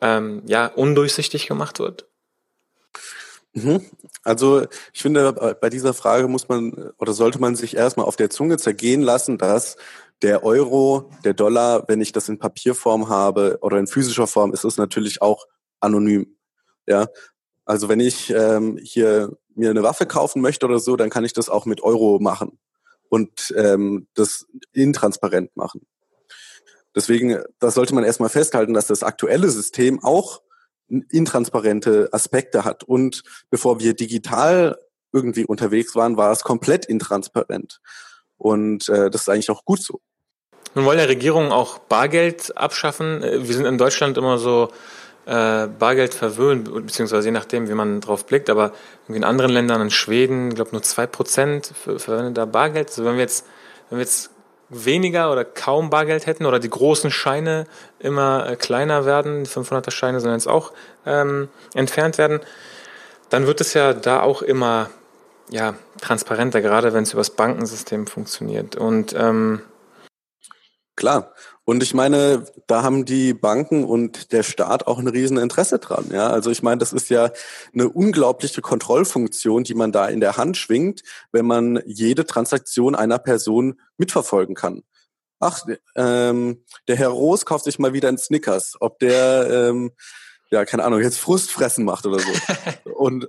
ähm, ja undurchsichtig gemacht wird? Mhm. Also ich finde, bei dieser Frage muss man oder sollte man sich erstmal auf der Zunge zergehen lassen, dass der Euro, der Dollar, wenn ich das in Papierform habe oder in physischer Form, ist es natürlich auch anonym. Ja, also wenn ich ähm, hier mir eine Waffe kaufen möchte oder so, dann kann ich das auch mit Euro machen und ähm, das intransparent machen. Deswegen, das sollte man erstmal festhalten, dass das aktuelle System auch intransparente Aspekte hat. Und bevor wir digital irgendwie unterwegs waren, war es komplett intransparent. Und äh, das ist eigentlich auch gut so. Nun wollen ja Regierungen auch Bargeld abschaffen. Äh, wir sind in Deutschland immer so äh, Bargeld verwöhnt, beziehungsweise je nachdem, wie man drauf blickt, aber in anderen Ländern, in Schweden, ich glaube nur zwei Prozent verwendet da Bargeld. Also wenn wir jetzt, wenn wir jetzt weniger oder kaum Bargeld hätten oder die großen Scheine immer äh, kleiner werden, die 500er Scheine sollen jetzt auch ähm, entfernt werden, dann wird es ja da auch immer ja, transparenter, gerade wenn es übers Bankensystem funktioniert. Und ähm, Klar. Und ich meine, da haben die Banken und der Staat auch ein riesen Interesse dran. Ja, also ich meine, das ist ja eine unglaubliche Kontrollfunktion, die man da in der Hand schwingt, wenn man jede Transaktion einer Person mitverfolgen kann. Ach, ähm, der Herr Roos kauft sich mal wieder einen Snickers. Ob der, ähm, ja, keine Ahnung, jetzt Frustfressen macht oder so. [laughs] und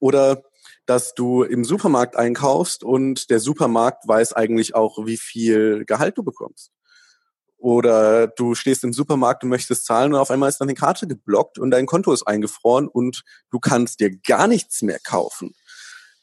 oder dass du im Supermarkt einkaufst und der Supermarkt weiß eigentlich auch, wie viel Gehalt du bekommst. Oder du stehst im Supermarkt und möchtest zahlen und auf einmal ist deine Karte geblockt und dein Konto ist eingefroren und du kannst dir gar nichts mehr kaufen.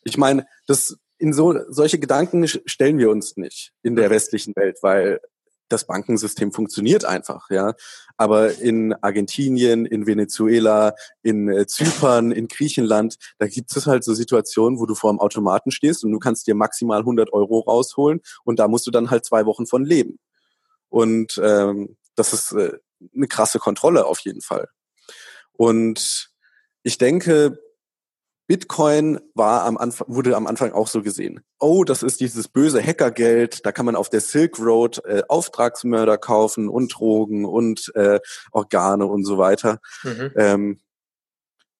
Ich meine, das in so solche Gedanken stellen wir uns nicht in der westlichen Welt, weil das Bankensystem funktioniert einfach, ja. Aber in Argentinien, in Venezuela, in äh, Zypern, in Griechenland, da gibt es halt so Situationen, wo du vor einem Automaten stehst und du kannst dir maximal 100 Euro rausholen und da musst du dann halt zwei Wochen von leben. Und ähm, das ist äh, eine krasse Kontrolle auf jeden Fall. Und ich denke, Bitcoin war am Anfang, wurde am Anfang auch so gesehen. Oh, das ist dieses böse Hackergeld, da kann man auf der Silk Road äh, Auftragsmörder kaufen und Drogen und äh, Organe und so weiter. Mhm. Ähm,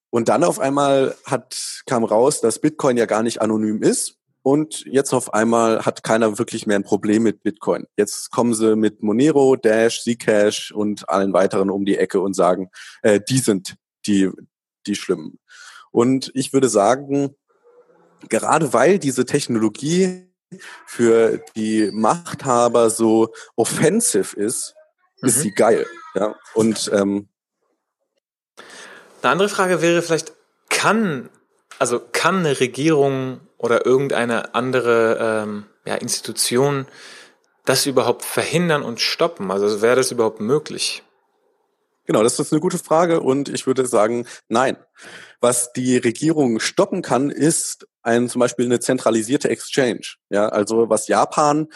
und dann auf einmal hat, kam raus, dass Bitcoin ja gar nicht anonym ist, und jetzt auf einmal hat keiner wirklich mehr ein Problem mit Bitcoin. Jetzt kommen sie mit Monero, Dash, Zcash und allen weiteren um die Ecke und sagen, äh, die sind die, die Schlimmen. Und ich würde sagen, gerade weil diese Technologie für die Machthaber so offensive ist, mhm. ist sie geil. Ja? Und ähm, eine andere Frage wäre vielleicht, kann, also kann eine Regierung oder irgendeine andere ähm, ja, Institution das überhaupt verhindern und stoppen? Also wäre das überhaupt möglich? Genau, das ist eine gute Frage und ich würde sagen, nein. Was die Regierung stoppen kann, ist ein zum Beispiel eine zentralisierte Exchange. Ja, also was Japan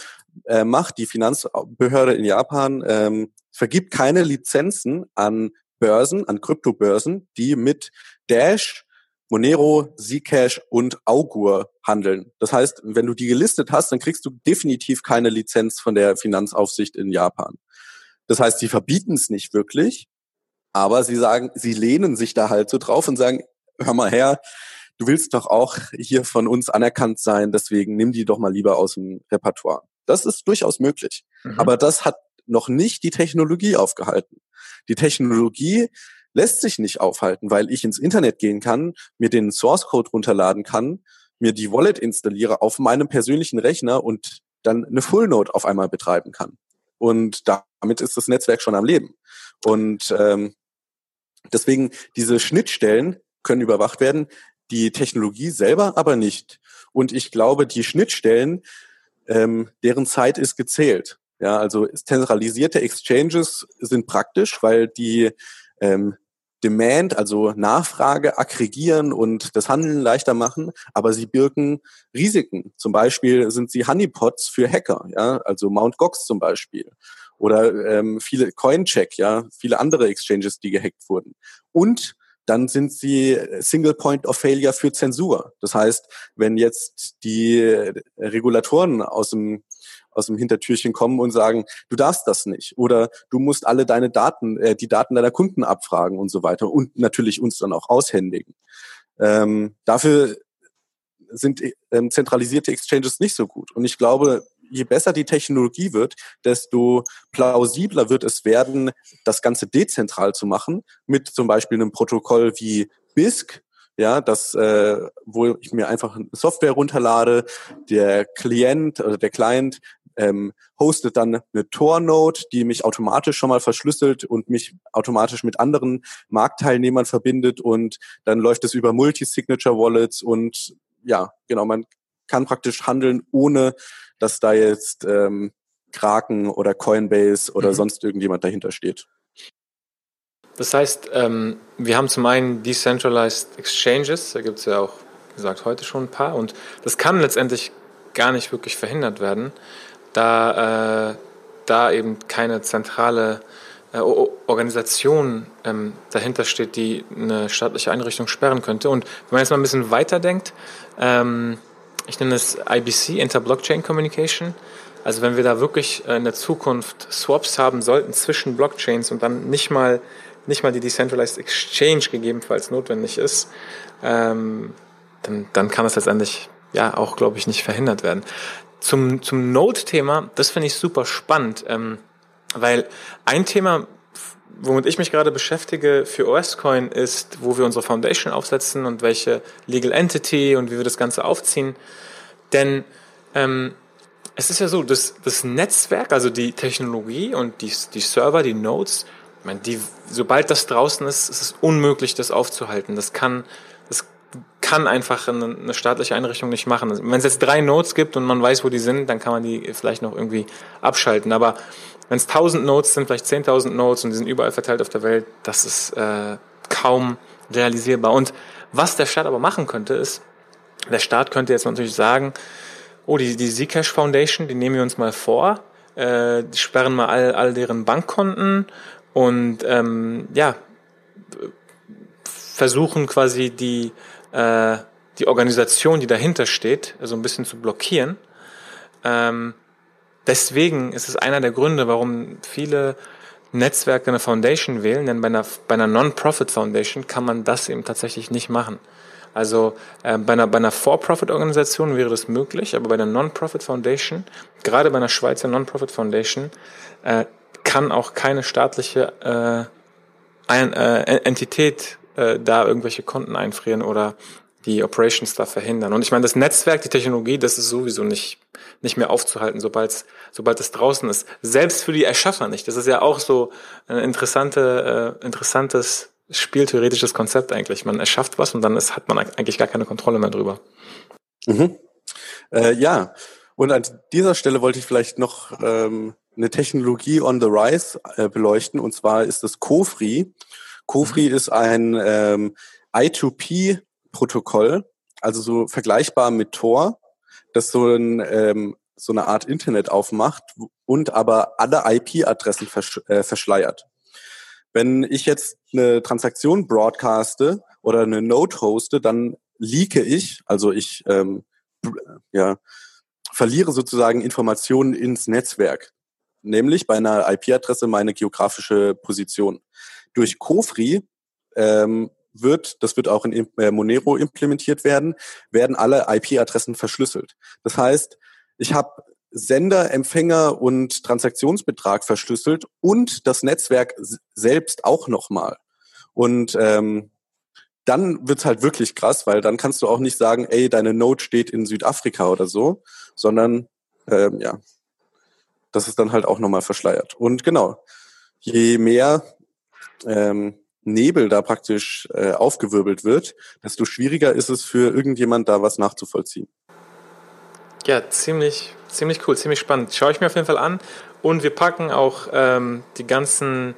äh, macht, die Finanzbehörde in Japan ähm, vergibt keine Lizenzen an Börsen, an Kryptobörsen, die mit Dash Monero, Zcash und Augur handeln. Das heißt, wenn du die gelistet hast, dann kriegst du definitiv keine Lizenz von der Finanzaufsicht in Japan. Das heißt, sie verbieten es nicht wirklich, aber sie sagen, sie lehnen sich da halt so drauf und sagen, hör mal her, du willst doch auch hier von uns anerkannt sein, deswegen nimm die doch mal lieber aus dem Repertoire. Das ist durchaus möglich. Mhm. Aber das hat noch nicht die Technologie aufgehalten. Die Technologie lässt sich nicht aufhalten, weil ich ins Internet gehen kann, mir den Source Code runterladen kann, mir die Wallet installiere auf meinem persönlichen Rechner und dann eine Full Node auf einmal betreiben kann. Und damit ist das Netzwerk schon am Leben. Und ähm, deswegen diese Schnittstellen können überwacht werden, die Technologie selber aber nicht. Und ich glaube, die Schnittstellen, ähm, deren Zeit ist gezählt. Ja, also zentralisierte Exchanges sind praktisch, weil die ähm, Demand, also Nachfrage aggregieren und das Handeln leichter machen, aber sie birken Risiken. Zum Beispiel sind sie Honeypots für Hacker, ja, also Mount Gox zum Beispiel. Oder ähm, viele Coincheck, ja, viele andere Exchanges, die gehackt wurden. Und dann sind sie Single Point of Failure für Zensur. Das heißt, wenn jetzt die Regulatoren aus dem aus dem Hintertürchen kommen und sagen, du darfst das nicht oder du musst alle deine Daten, äh, die Daten deiner Kunden abfragen und so weiter und natürlich uns dann auch aushändigen. Ähm, dafür sind ähm, zentralisierte Exchanges nicht so gut. Und ich glaube, je besser die Technologie wird, desto plausibler wird es werden, das Ganze dezentral zu machen, mit zum Beispiel einem Protokoll wie BISC, ja, das, äh, wo ich mir einfach Software runterlade, der Klient oder der Client ähm, hostet dann eine Tor-Node, die mich automatisch schon mal verschlüsselt und mich automatisch mit anderen Marktteilnehmern verbindet und dann läuft es über Multi-Signature-Wallets und ja, genau, man kann praktisch handeln, ohne dass da jetzt ähm, Kraken oder Coinbase oder mhm. sonst irgendjemand dahinter steht. Das heißt, ähm, wir haben zum einen Decentralized Exchanges, da gibt es ja auch, wie gesagt, heute schon ein paar und das kann letztendlich gar nicht wirklich verhindert werden da, äh, da eben keine zentrale äh, Organisation ähm, dahinter steht, die eine staatliche Einrichtung sperren könnte. Und wenn man jetzt mal ein bisschen weiterdenkt, ähm, ich nenne es IBC, Inter-Blockchain Communication, also wenn wir da wirklich äh, in der Zukunft Swaps haben sollten zwischen Blockchains und dann nicht mal, nicht mal die Decentralized Exchange gegebenenfalls notwendig ist, ähm, dann, dann kann das letztendlich ja auch, glaube ich, nicht verhindert werden. Zum, zum Node-Thema, das finde ich super spannend, ähm, weil ein Thema, womit ich mich gerade beschäftige für OS-Coin ist, wo wir unsere Foundation aufsetzen und welche Legal Entity und wie wir das Ganze aufziehen. Denn ähm, es ist ja so, das, das Netzwerk, also die Technologie und die, die Server, die Nodes, ich meine, die, sobald das draußen ist, ist es unmöglich, das aufzuhalten. Das kann kann einfach eine, staatliche Einrichtung nicht machen. Wenn es jetzt drei Nodes gibt und man weiß, wo die sind, dann kann man die vielleicht noch irgendwie abschalten. Aber wenn es tausend Nodes sind, vielleicht zehntausend Nodes und die sind überall verteilt auf der Welt, das ist äh, kaum realisierbar. Und was der Staat aber machen könnte, ist, der Staat könnte jetzt natürlich sagen, oh, die, die Zcash Foundation, die nehmen wir uns mal vor, äh, die sperren mal all, all deren Bankkonten und ähm, ja, versuchen quasi die äh, die Organisation, die dahinter steht, so ein bisschen zu blockieren. Ähm, deswegen ist es einer der Gründe, warum viele Netzwerke eine Foundation wählen, denn bei einer, bei einer Non-Profit Foundation kann man das eben tatsächlich nicht machen. Also äh, bei einer, bei einer For-Profit-Organisation wäre das möglich, aber bei einer Non-Profit Foundation, gerade bei einer Schweizer Non-Profit Foundation, äh, kann auch keine staatliche äh, ein, äh, Entität äh, da irgendwelche Konten einfrieren oder die Operations da verhindern. Und ich meine, das Netzwerk, die Technologie, das ist sowieso nicht, nicht mehr aufzuhalten, sobald sobald es draußen ist. Selbst für die Erschaffer nicht. Das ist ja auch so ein interessante, äh, interessantes spieltheoretisches Konzept eigentlich. Man erschafft was und dann ist, hat man eigentlich gar keine Kontrolle mehr drüber. Mhm. Äh, ja, und an dieser Stelle wollte ich vielleicht noch ähm, eine Technologie on the rise äh, beleuchten, und zwar ist das Cofree. Cofree mhm. ist ein ähm, I2P-Protokoll, also so vergleichbar mit Tor, das so, ein, ähm, so eine Art Internet aufmacht und aber alle IP-Adressen versch äh, verschleiert. Wenn ich jetzt eine Transaktion broadcaste oder eine Node hoste, dann leake ich, also ich ähm, ja, verliere sozusagen Informationen ins Netzwerk, nämlich bei einer IP-Adresse meine geografische Position durch Kofri ähm, wird, das wird auch in äh, Monero implementiert werden, werden alle IP-Adressen verschlüsselt. Das heißt, ich habe Sender, Empfänger und Transaktionsbetrag verschlüsselt und das Netzwerk selbst auch nochmal. Und ähm, dann wird's halt wirklich krass, weil dann kannst du auch nicht sagen, ey, deine Node steht in Südafrika oder so, sondern ähm, ja, das ist dann halt auch nochmal verschleiert. Und genau, je mehr ähm, Nebel da praktisch äh, aufgewirbelt wird, desto schwieriger ist es für irgendjemand da was nachzuvollziehen. Ja, ziemlich, ziemlich cool, ziemlich spannend. Schaue ich mir auf jeden Fall an. Und wir packen auch ähm, die ganzen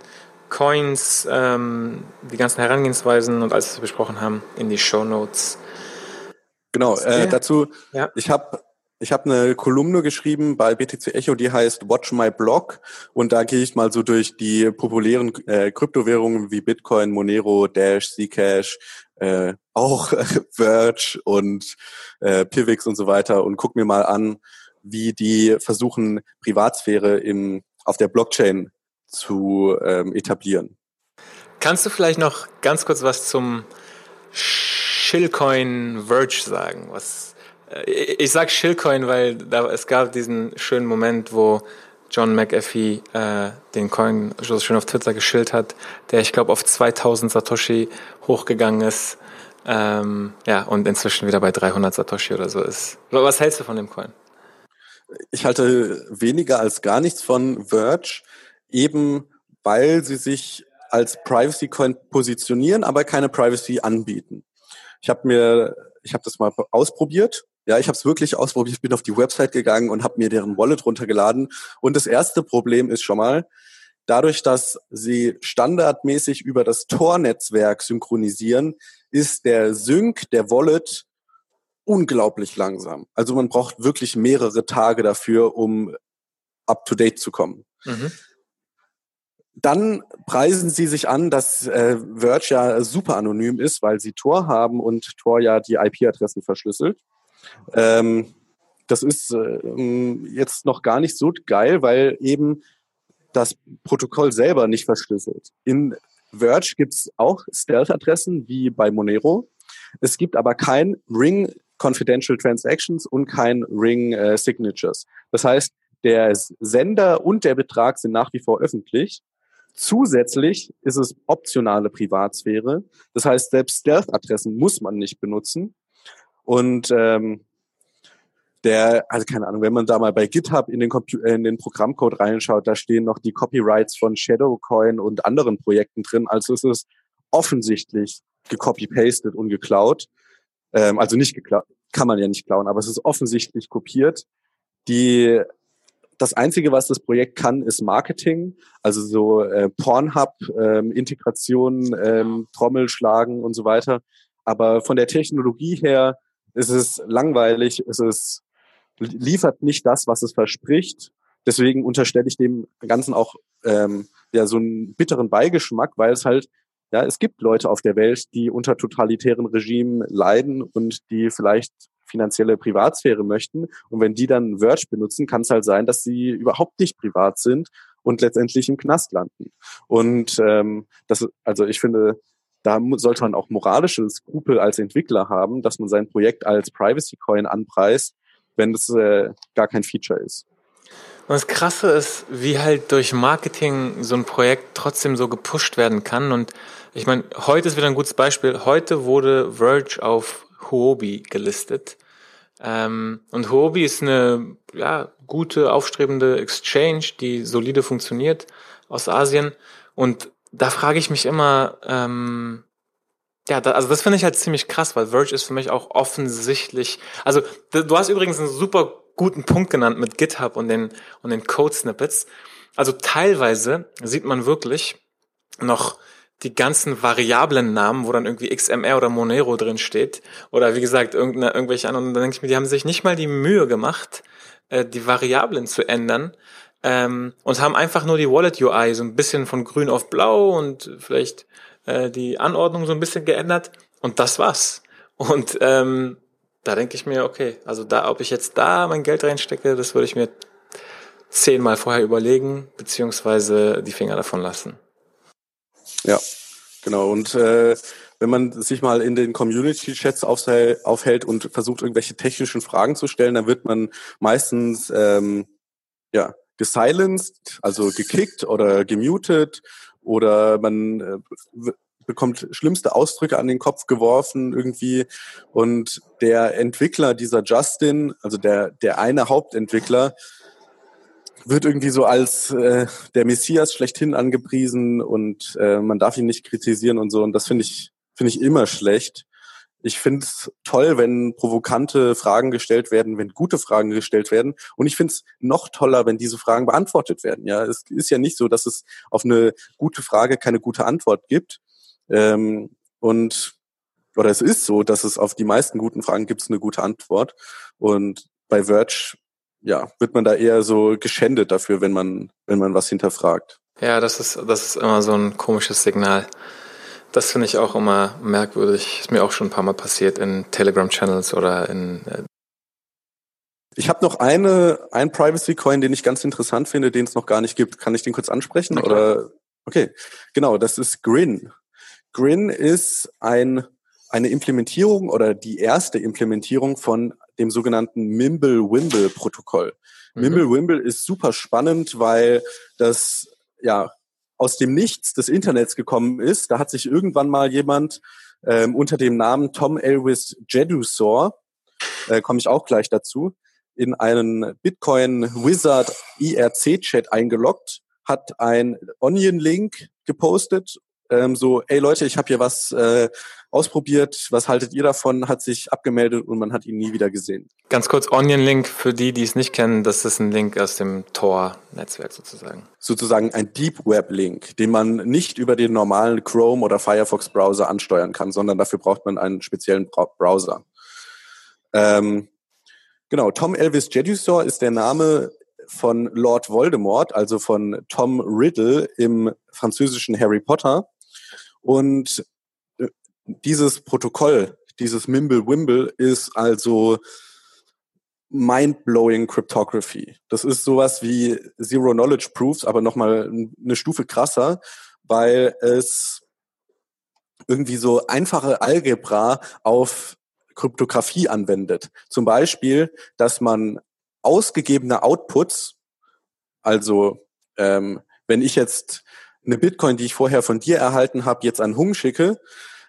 Coins, ähm, die ganzen Herangehensweisen und alles, was wir besprochen haben, in die Show Notes. Genau, äh, dazu, ja. ich habe ich habe eine Kolumne geschrieben bei BTC Echo, die heißt Watch My Blog und da gehe ich mal so durch die populären äh, Kryptowährungen wie Bitcoin, Monero, Dash, Zcash, äh, auch [laughs] Verge und äh, Pivix und so weiter und guck mir mal an, wie die versuchen Privatsphäre im auf der Blockchain zu ähm, etablieren. Kannst du vielleicht noch ganz kurz was zum Shillcoin Verge sagen? Was ich sag Shillcoin, weil da, es gab diesen schönen Moment, wo John McAfee äh, den Coin so schön auf Twitter geschillt hat, der ich glaube auf 2000 Satoshi hochgegangen ist. Ähm, ja, und inzwischen wieder bei 300 Satoshi oder so ist. Was hältst du von dem Coin? Ich halte weniger als gar nichts von Verge, eben weil sie sich als Privacy Coin positionieren, aber keine Privacy anbieten. Ich habe mir, ich habe das mal ausprobiert. Ja, ich habe es wirklich ausprobiert, bin auf die Website gegangen und habe mir deren Wallet runtergeladen. Und das erste Problem ist schon mal, dadurch, dass sie standardmäßig über das Tor-Netzwerk synchronisieren, ist der Sync der Wallet unglaublich langsam. Also man braucht wirklich mehrere Tage dafür, um up to date zu kommen. Mhm. Dann preisen sie sich an, dass äh, Verge ja super anonym ist, weil sie Tor haben und Tor ja die IP-Adressen verschlüsselt. Ähm, das ist äh, jetzt noch gar nicht so geil, weil eben das Protokoll selber nicht verschlüsselt. In Verge gibt es auch Stealth-Adressen wie bei Monero. Es gibt aber kein Ring Confidential Transactions und kein Ring äh, Signatures. Das heißt, der Sender und der Betrag sind nach wie vor öffentlich. Zusätzlich ist es optionale Privatsphäre. Das heißt, selbst Stealth-Adressen muss man nicht benutzen. Und ähm, der, also keine Ahnung, wenn man da mal bei GitHub in den, Compu in den Programmcode reinschaut, da stehen noch die Copyrights von Shadowcoin und anderen Projekten drin. Also es ist offensichtlich gecopy-pasted und geklaut. Ähm, also nicht geklaut, kann man ja nicht klauen, aber es ist offensichtlich kopiert. Die das Einzige, was das Projekt kann, ist Marketing, also so äh, Pornhub-Integration, ähm, ähm, Trommelschlagen und so weiter. Aber von der Technologie her ist es langweilig, ist es liefert nicht das, was es verspricht. Deswegen unterstelle ich dem Ganzen auch ähm, ja so einen bitteren Beigeschmack, weil es halt ja es gibt Leute auf der Welt, die unter totalitären Regimen leiden und die vielleicht finanzielle Privatsphäre möchten. Und wenn die dann Verge benutzen, kann es halt sein, dass sie überhaupt nicht privat sind und letztendlich im Knast landen. Und ähm, das, also ich finde, da sollte man auch moralische Skrupel als Entwickler haben, dass man sein Projekt als Privacy Coin anpreist, wenn das äh, gar kein Feature ist. Und das Krasse ist, wie halt durch Marketing so ein Projekt trotzdem so gepusht werden kann. Und ich meine, heute ist wieder ein gutes Beispiel. Heute wurde Verge auf Huobi gelistet. Ähm, und Huobi ist eine ja, gute, aufstrebende Exchange, die solide funktioniert aus Asien. Und da frage ich mich immer, ähm, ja, da, also das finde ich halt ziemlich krass, weil Verge ist für mich auch offensichtlich. Also du hast übrigens einen super guten Punkt genannt mit GitHub und den und den Code Snippets. Also teilweise sieht man wirklich noch die ganzen variablen Namen, wo dann irgendwie XMR oder Monero drin steht, oder wie gesagt, irgendeine, irgendwelche anderen, und dann denke ich mir, die haben sich nicht mal die Mühe gemacht, äh, die Variablen zu ändern, ähm, und haben einfach nur die Wallet UI so ein bisschen von grün auf blau und vielleicht äh, die Anordnung so ein bisschen geändert, und das war's. Und ähm, da denke ich mir, okay, also da, ob ich jetzt da mein Geld reinstecke, das würde ich mir zehnmal vorher überlegen, beziehungsweise die Finger davon lassen. Ja, genau. Und äh, wenn man sich mal in den Community-Chats aufhält und versucht, irgendwelche technischen Fragen zu stellen, dann wird man meistens ähm, ja, gesilenced, also gekickt oder gemutet oder man äh, bekommt schlimmste Ausdrücke an den Kopf geworfen irgendwie. Und der Entwickler dieser Justin, also der, der eine Hauptentwickler, wird irgendwie so als äh, der Messias schlechthin angepriesen und äh, man darf ihn nicht kritisieren und so. Und das finde ich, finde ich immer schlecht. Ich finde es toll, wenn provokante Fragen gestellt werden, wenn gute Fragen gestellt werden. Und ich finde es noch toller, wenn diese Fragen beantwortet werden. Ja, es ist ja nicht so, dass es auf eine gute Frage keine gute Antwort gibt. Ähm, und oder es ist so, dass es auf die meisten guten Fragen gibt es eine gute Antwort. Und bei Verge ja, wird man da eher so geschändet dafür, wenn man, wenn man was hinterfragt. Ja, das ist, das ist immer so ein komisches Signal. Das finde ich auch immer merkwürdig. Ist mir auch schon ein paar Mal passiert in Telegram-Channels oder in. Äh ich habe noch eine, ein Privacy-Coin, den ich ganz interessant finde, den es noch gar nicht gibt. Kann ich den kurz ansprechen? Oder? Okay, genau, das ist Grin. Grin ist ein, eine Implementierung oder die erste Implementierung von dem sogenannten Mimble-Wimble-Protokoll. Mhm. Mimble-Wimble ist super spannend, weil das ja aus dem Nichts des Internets gekommen ist. Da hat sich irgendwann mal jemand ähm, unter dem Namen Tom Elvis Jedusor, äh, komme ich auch gleich dazu, in einen Bitcoin Wizard IRC-Chat eingeloggt, hat ein Onion-Link gepostet ähm, so, ey Leute, ich habe hier was äh, ausprobiert, was haltet ihr davon? Hat sich abgemeldet und man hat ihn nie wieder gesehen. Ganz kurz, Onion-Link für die, die es nicht kennen, das ist ein Link aus dem Tor-Netzwerk sozusagen. Sozusagen ein Deep Web-Link, den man nicht über den normalen Chrome oder Firefox-Browser ansteuern kann, sondern dafür braucht man einen speziellen Browser. Ähm, genau, Tom Elvis Jedusor ist der Name von Lord Voldemort, also von Tom Riddle im französischen Harry Potter. Und äh, dieses Protokoll, dieses Mimble-Wimble ist also mind-blowing Cryptography. Das ist sowas wie Zero Knowledge Proofs, aber nochmal eine Stufe krasser, weil es irgendwie so einfache Algebra auf Kryptographie anwendet. Zum Beispiel, dass man ausgegebene Outputs, also ähm, wenn ich jetzt eine Bitcoin, die ich vorher von dir erhalten habe, jetzt an Hung schicke,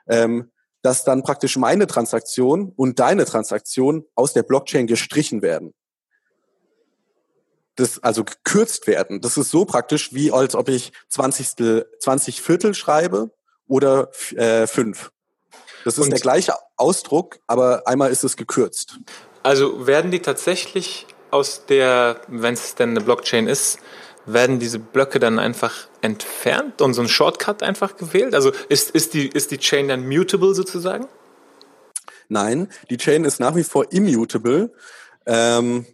ähm, dass dann praktisch meine Transaktion und deine Transaktion aus der Blockchain gestrichen werden. Das, also gekürzt werden. Das ist so praktisch, wie als ob ich 20, 20 Viertel schreibe oder äh, fünf. Das ist und der gleiche Ausdruck, aber einmal ist es gekürzt. Also werden die tatsächlich aus der, wenn es denn eine Blockchain ist, werden diese Blöcke dann einfach entfernt und so ein Shortcut einfach gewählt? Also ist, ist, die, ist die Chain dann mutable sozusagen? Nein, die Chain ist nach wie vor immutable. Ähm,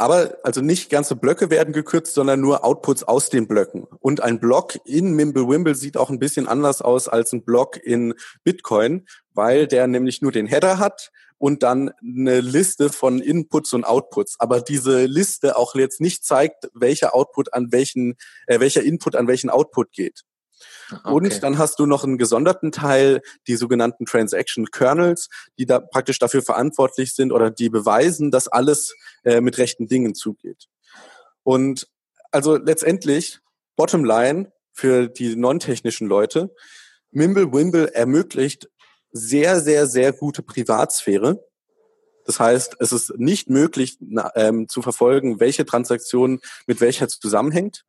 aber also nicht ganze Blöcke werden gekürzt, sondern nur Outputs aus den Blöcken. Und ein Block in Mimblewimble sieht auch ein bisschen anders aus als ein Block in Bitcoin, weil der nämlich nur den Header hat und dann eine Liste von Inputs und Outputs. Aber diese Liste auch jetzt nicht zeigt, welcher Output an welchen, äh, welcher Input an welchen Output geht. Okay. Und dann hast du noch einen gesonderten Teil, die sogenannten Transaction Kernels, die da praktisch dafür verantwortlich sind oder die beweisen, dass alles äh, mit rechten Dingen zugeht. Und also letztendlich, bottom line für die non-technischen Leute, Mimblewimble ermöglicht sehr, sehr, sehr gute Privatsphäre. Das heißt, es ist nicht möglich ähm, zu verfolgen, welche Transaktion mit welcher zusammenhängt.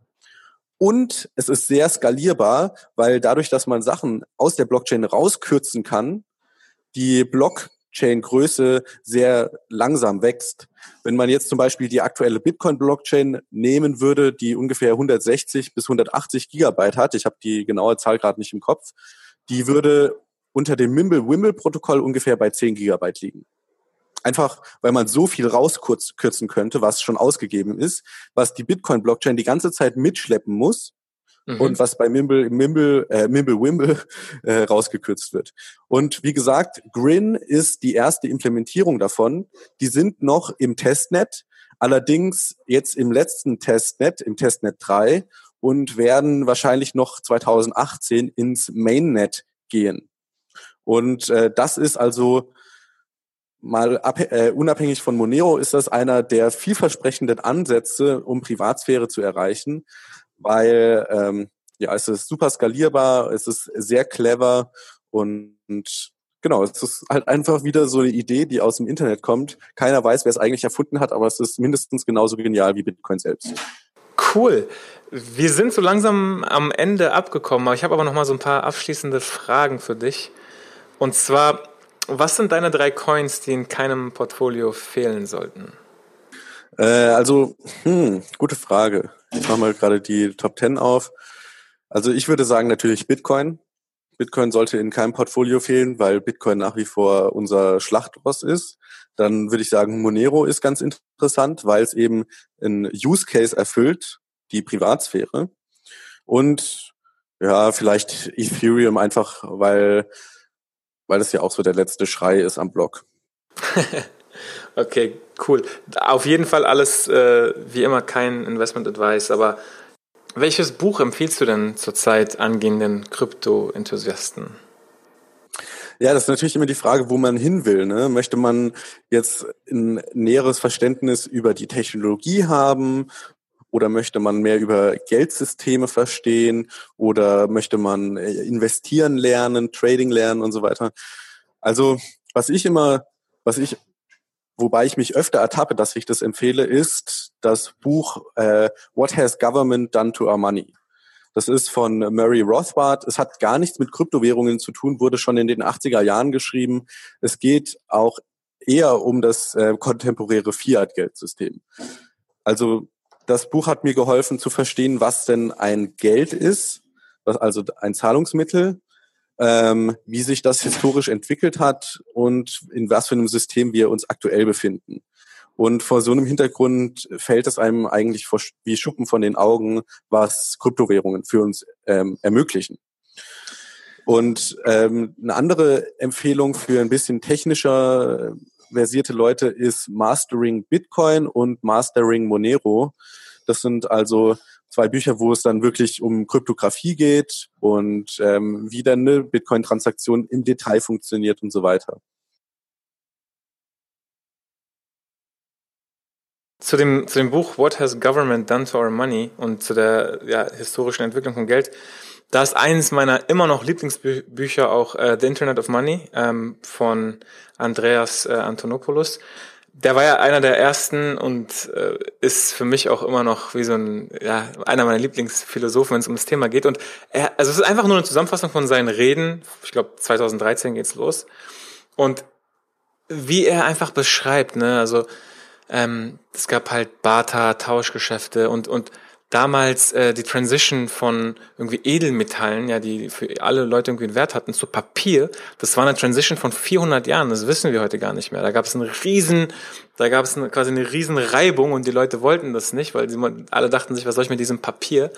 Und es ist sehr skalierbar, weil dadurch, dass man Sachen aus der Blockchain rauskürzen kann, die Blockchain-Größe sehr langsam wächst. Wenn man jetzt zum Beispiel die aktuelle Bitcoin-Blockchain nehmen würde, die ungefähr 160 bis 180 Gigabyte hat, ich habe die genaue Zahl gerade nicht im Kopf, die würde unter dem Mimble-Wimble-Protokoll ungefähr bei 10 Gigabyte liegen. Einfach, weil man so viel rauskürzen könnte, was schon ausgegeben ist, was die Bitcoin-Blockchain die ganze Zeit mitschleppen muss mhm. und was bei Mimble, Mimble, äh, Mimble Wimble äh, rausgekürzt wird. Und wie gesagt, Grin ist die erste Implementierung davon. Die sind noch im Testnet, allerdings jetzt im letzten Testnet, im Testnet 3 und werden wahrscheinlich noch 2018 ins Mainnet gehen. Und äh, das ist also mal äh, unabhängig von Monero ist das einer der vielversprechenden Ansätze, um Privatsphäre zu erreichen, weil ähm, ja, es ist super skalierbar, es ist sehr clever und, und genau, es ist halt einfach wieder so eine Idee, die aus dem Internet kommt. Keiner weiß, wer es eigentlich erfunden hat, aber es ist mindestens genauso genial wie Bitcoin selbst. Cool. Wir sind so langsam am Ende abgekommen, aber ich habe aber noch mal so ein paar abschließende Fragen für dich. Und zwar, was sind deine drei Coins, die in keinem Portfolio fehlen sollten? Äh, also, hm, gute Frage. Ich mache mal gerade die Top 10 auf. Also ich würde sagen natürlich Bitcoin. Bitcoin sollte in keinem Portfolio fehlen, weil Bitcoin nach wie vor unser Schlachtross ist. Dann würde ich sagen, Monero ist ganz interessant, weil es eben ein Use Case erfüllt, die Privatsphäre. Und ja, vielleicht Ethereum einfach, weil weil es ja auch so der letzte Schrei ist am Blog. [laughs] okay, cool. Auf jeden Fall alles, äh, wie immer, kein Investment Advice, aber welches Buch empfiehlst du denn zurzeit angehenden Krypto-Enthusiasten? Ja, das ist natürlich immer die Frage, wo man hin will. Ne? Möchte man jetzt ein näheres Verständnis über die Technologie haben oder möchte man mehr über Geldsysteme verstehen oder möchte man äh, investieren lernen, Trading lernen und so weiter. Also was ich immer, was ich, wobei ich mich öfter ertappe, dass ich das empfehle, ist das Buch äh, What Has Government Done to Our Money? Das ist von Murray Rothbard. Es hat gar nichts mit Kryptowährungen zu tun, wurde schon in den 80er Jahren geschrieben. Es geht auch eher um das äh, kontemporäre Fiat-Geldsystem. Also das Buch hat mir geholfen zu verstehen, was denn ein Geld ist, also ein Zahlungsmittel, ähm, wie sich das historisch entwickelt hat und in was für einem System wir uns aktuell befinden. Und vor so einem Hintergrund fällt es einem eigentlich wie Schuppen von den Augen, was Kryptowährungen für uns ähm, ermöglichen. Und ähm, eine andere Empfehlung für ein bisschen technischer versierte Leute ist Mastering Bitcoin und Mastering Monero. Das sind also zwei Bücher, wo es dann wirklich um Kryptographie geht und ähm, wie dann eine Bitcoin-Transaktion im Detail funktioniert und so weiter. Zu dem, zu dem Buch What Has Government Done to Our Money und zu der ja, historischen Entwicklung von Geld da ist eines meiner immer noch Lieblingsbücher auch äh, The Internet of Money ähm, von Andreas äh, Antonopoulos. Der war ja einer der ersten und äh, ist für mich auch immer noch wie so ein, ja, einer meiner Lieblingsphilosophen, wenn es um das Thema geht. Und er, also es ist einfach nur eine Zusammenfassung von seinen Reden. Ich glaube, 2013 geht's los. Und wie er einfach beschreibt, ne, also ähm, es gab halt Barter, Tauschgeschäfte und und damals äh, die Transition von irgendwie Edelmetallen, ja, die für alle Leute irgendwie einen Wert hatten, zu Papier, das war eine Transition von 400 Jahren, das wissen wir heute gar nicht mehr. Da gab es einen riesen, da gab es eine, quasi eine riesen Reibung und die Leute wollten das nicht, weil sie alle dachten sich, was soll ich mit diesem Papier?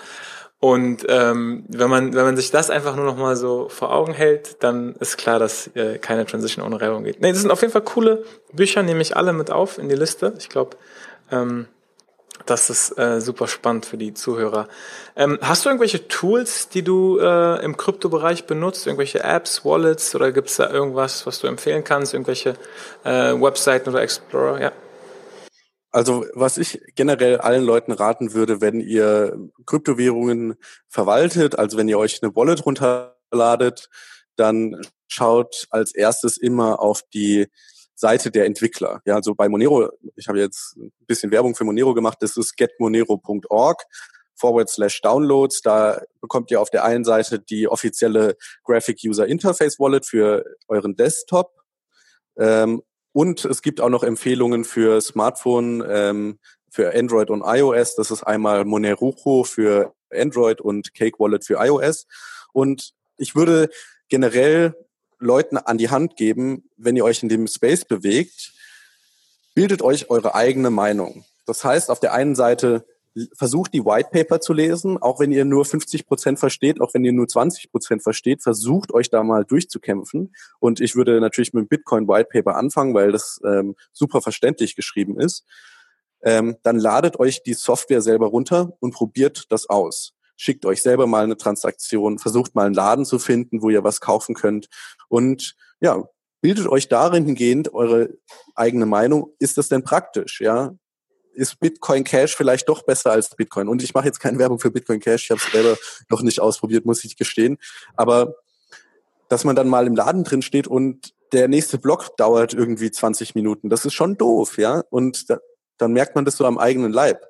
Und ähm, wenn man wenn man sich das einfach nur noch mal so vor Augen hält, dann ist klar, dass äh, keine Transition ohne Reibung geht. Nee, das sind auf jeden Fall coole Bücher, nehme ich alle mit auf in die Liste. Ich glaube, ähm, das ist äh, super spannend für die Zuhörer. Ähm, hast du irgendwelche Tools, die du äh, im Kryptobereich benutzt? Irgendwelche Apps, Wallets oder gibt es da irgendwas, was du empfehlen kannst? Irgendwelche äh, Webseiten oder Explorer? Ja. Also was ich generell allen Leuten raten würde, wenn ihr Kryptowährungen verwaltet, also wenn ihr euch eine Wallet runterladet, dann schaut als erstes immer auf die Seite der Entwickler. Ja, also bei Monero, ich habe jetzt ein bisschen Werbung für Monero gemacht, das ist getmonero.org forward slash downloads. Da bekommt ihr auf der einen Seite die offizielle Graphic User Interface Wallet für euren Desktop. Ähm, und es gibt auch noch Empfehlungen für Smartphone, ähm, für Android und iOS. Das ist einmal Monero für Android und Cake Wallet für iOS. Und ich würde generell Leuten an die Hand geben, wenn ihr euch in dem Space bewegt, bildet euch eure eigene Meinung. Das heißt, auf der einen Seite versucht die White Paper zu lesen, auch wenn ihr nur 50 Prozent versteht, auch wenn ihr nur 20 Prozent versteht, versucht euch da mal durchzukämpfen. Und ich würde natürlich mit dem Bitcoin White Paper anfangen, weil das ähm, super verständlich geschrieben ist. Ähm, dann ladet euch die Software selber runter und probiert das aus schickt euch selber mal eine Transaktion, versucht mal einen Laden zu finden, wo ihr was kaufen könnt und ja, bildet euch darin hingehend eure eigene Meinung. Ist das denn praktisch? Ja, ist Bitcoin Cash vielleicht doch besser als Bitcoin? Und ich mache jetzt keine Werbung für Bitcoin Cash. Ich habe es selber noch nicht ausprobiert, muss ich gestehen. Aber dass man dann mal im Laden drin steht und der nächste Block dauert irgendwie 20 Minuten, das ist schon doof, ja. Und da, dann merkt man das so am eigenen Leib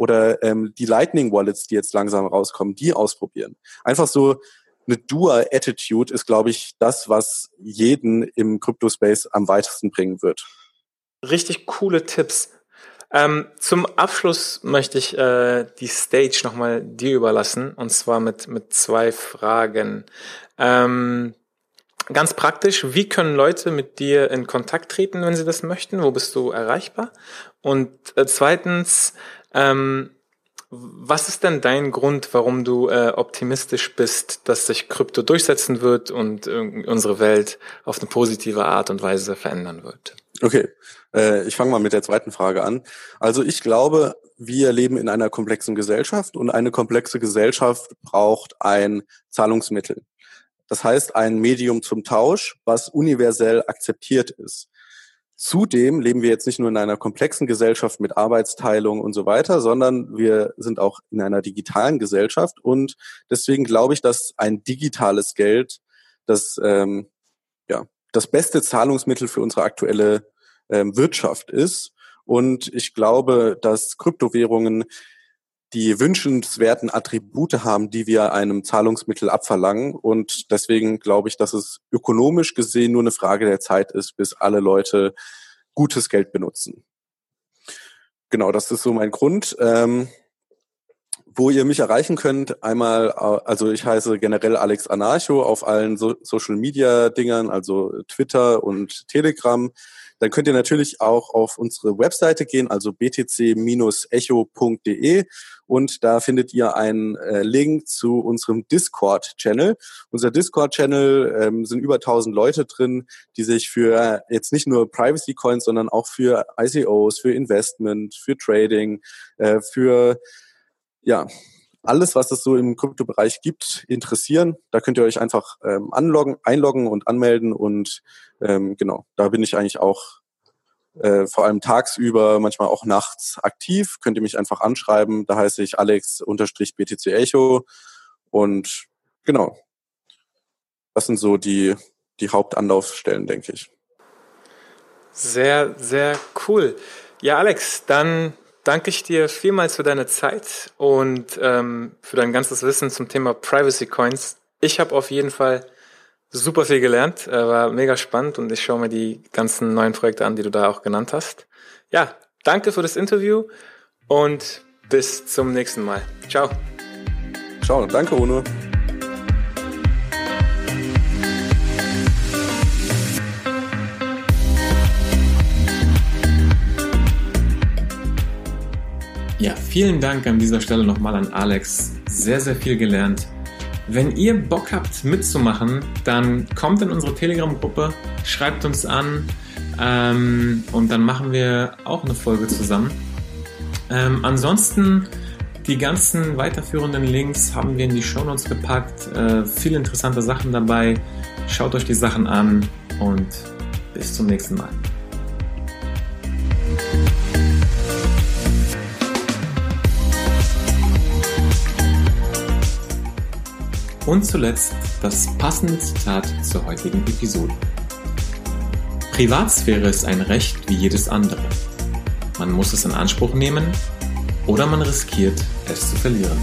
oder ähm, die Lightning Wallets, die jetzt langsam rauskommen, die ausprobieren. Einfach so eine Doer-Attitude ist, glaube ich, das, was jeden im Crypto-Space am weitesten bringen wird. Richtig coole Tipps. Ähm, zum Abschluss möchte ich äh, die Stage nochmal dir überlassen und zwar mit, mit zwei Fragen. Ähm, ganz praktisch, wie können Leute mit dir in Kontakt treten, wenn sie das möchten? Wo bist du erreichbar? Und äh, zweitens, ähm, was ist denn dein Grund, warum du äh, optimistisch bist, dass sich Krypto durchsetzen wird und äh, unsere Welt auf eine positive Art und Weise verändern wird? Okay, äh, ich fange mal mit der zweiten Frage an. Also ich glaube, wir leben in einer komplexen Gesellschaft und eine komplexe Gesellschaft braucht ein Zahlungsmittel. Das heißt, ein Medium zum Tausch, was universell akzeptiert ist. Zudem leben wir jetzt nicht nur in einer komplexen Gesellschaft mit Arbeitsteilung und so weiter, sondern wir sind auch in einer digitalen Gesellschaft. Und deswegen glaube ich, dass ein digitales Geld das ähm, ja das beste Zahlungsmittel für unsere aktuelle ähm, Wirtschaft ist. Und ich glaube, dass Kryptowährungen die wünschenswerten Attribute haben, die wir einem Zahlungsmittel abverlangen. Und deswegen glaube ich, dass es ökonomisch gesehen nur eine Frage der Zeit ist, bis alle Leute gutes Geld benutzen. Genau, das ist so mein Grund. Ähm, wo ihr mich erreichen könnt, einmal, also ich heiße generell Alex Anarcho auf allen so Social Media Dingern, also Twitter und Telegram. Dann könnt ihr natürlich auch auf unsere Webseite gehen, also btc-echo.de und da findet ihr einen äh, Link zu unserem Discord-Channel. Unser Discord-Channel ähm, sind über 1000 Leute drin, die sich für jetzt nicht nur Privacy Coins, sondern auch für ICOs, für Investment, für Trading, äh, für ja, alles, was es so im Kryptobereich gibt, interessieren. Da könnt ihr euch einfach ähm, anloggen, einloggen und anmelden und ähm, genau, da bin ich eigentlich auch äh, vor allem tagsüber, manchmal auch nachts aktiv. Könnt ihr mich einfach anschreiben. Da heiße ich Alex-BTC Echo und genau, das sind so die, die Hauptanlaufstellen, denke ich. Sehr, sehr cool. Ja, Alex, dann danke ich dir vielmals für deine Zeit und ähm, für dein ganzes Wissen zum Thema Privacy Coins. Ich habe auf jeden Fall super viel gelernt, äh, war mega spannend und ich schaue mir die ganzen neuen Projekte an, die du da auch genannt hast. Ja, danke für das Interview und bis zum nächsten Mal. Ciao. Ciao, danke Uno. Ja, vielen Dank an dieser Stelle nochmal an Alex. Sehr, sehr viel gelernt. Wenn ihr Bock habt mitzumachen, dann kommt in unsere Telegram-Gruppe, schreibt uns an ähm, und dann machen wir auch eine Folge zusammen. Ähm, ansonsten die ganzen weiterführenden Links haben wir in die Show Notes gepackt. Äh, viele interessante Sachen dabei. Schaut euch die Sachen an und bis zum nächsten Mal. Und zuletzt das passende Zitat zur heutigen Episode. Privatsphäre ist ein Recht wie jedes andere. Man muss es in Anspruch nehmen oder man riskiert, es zu verlieren.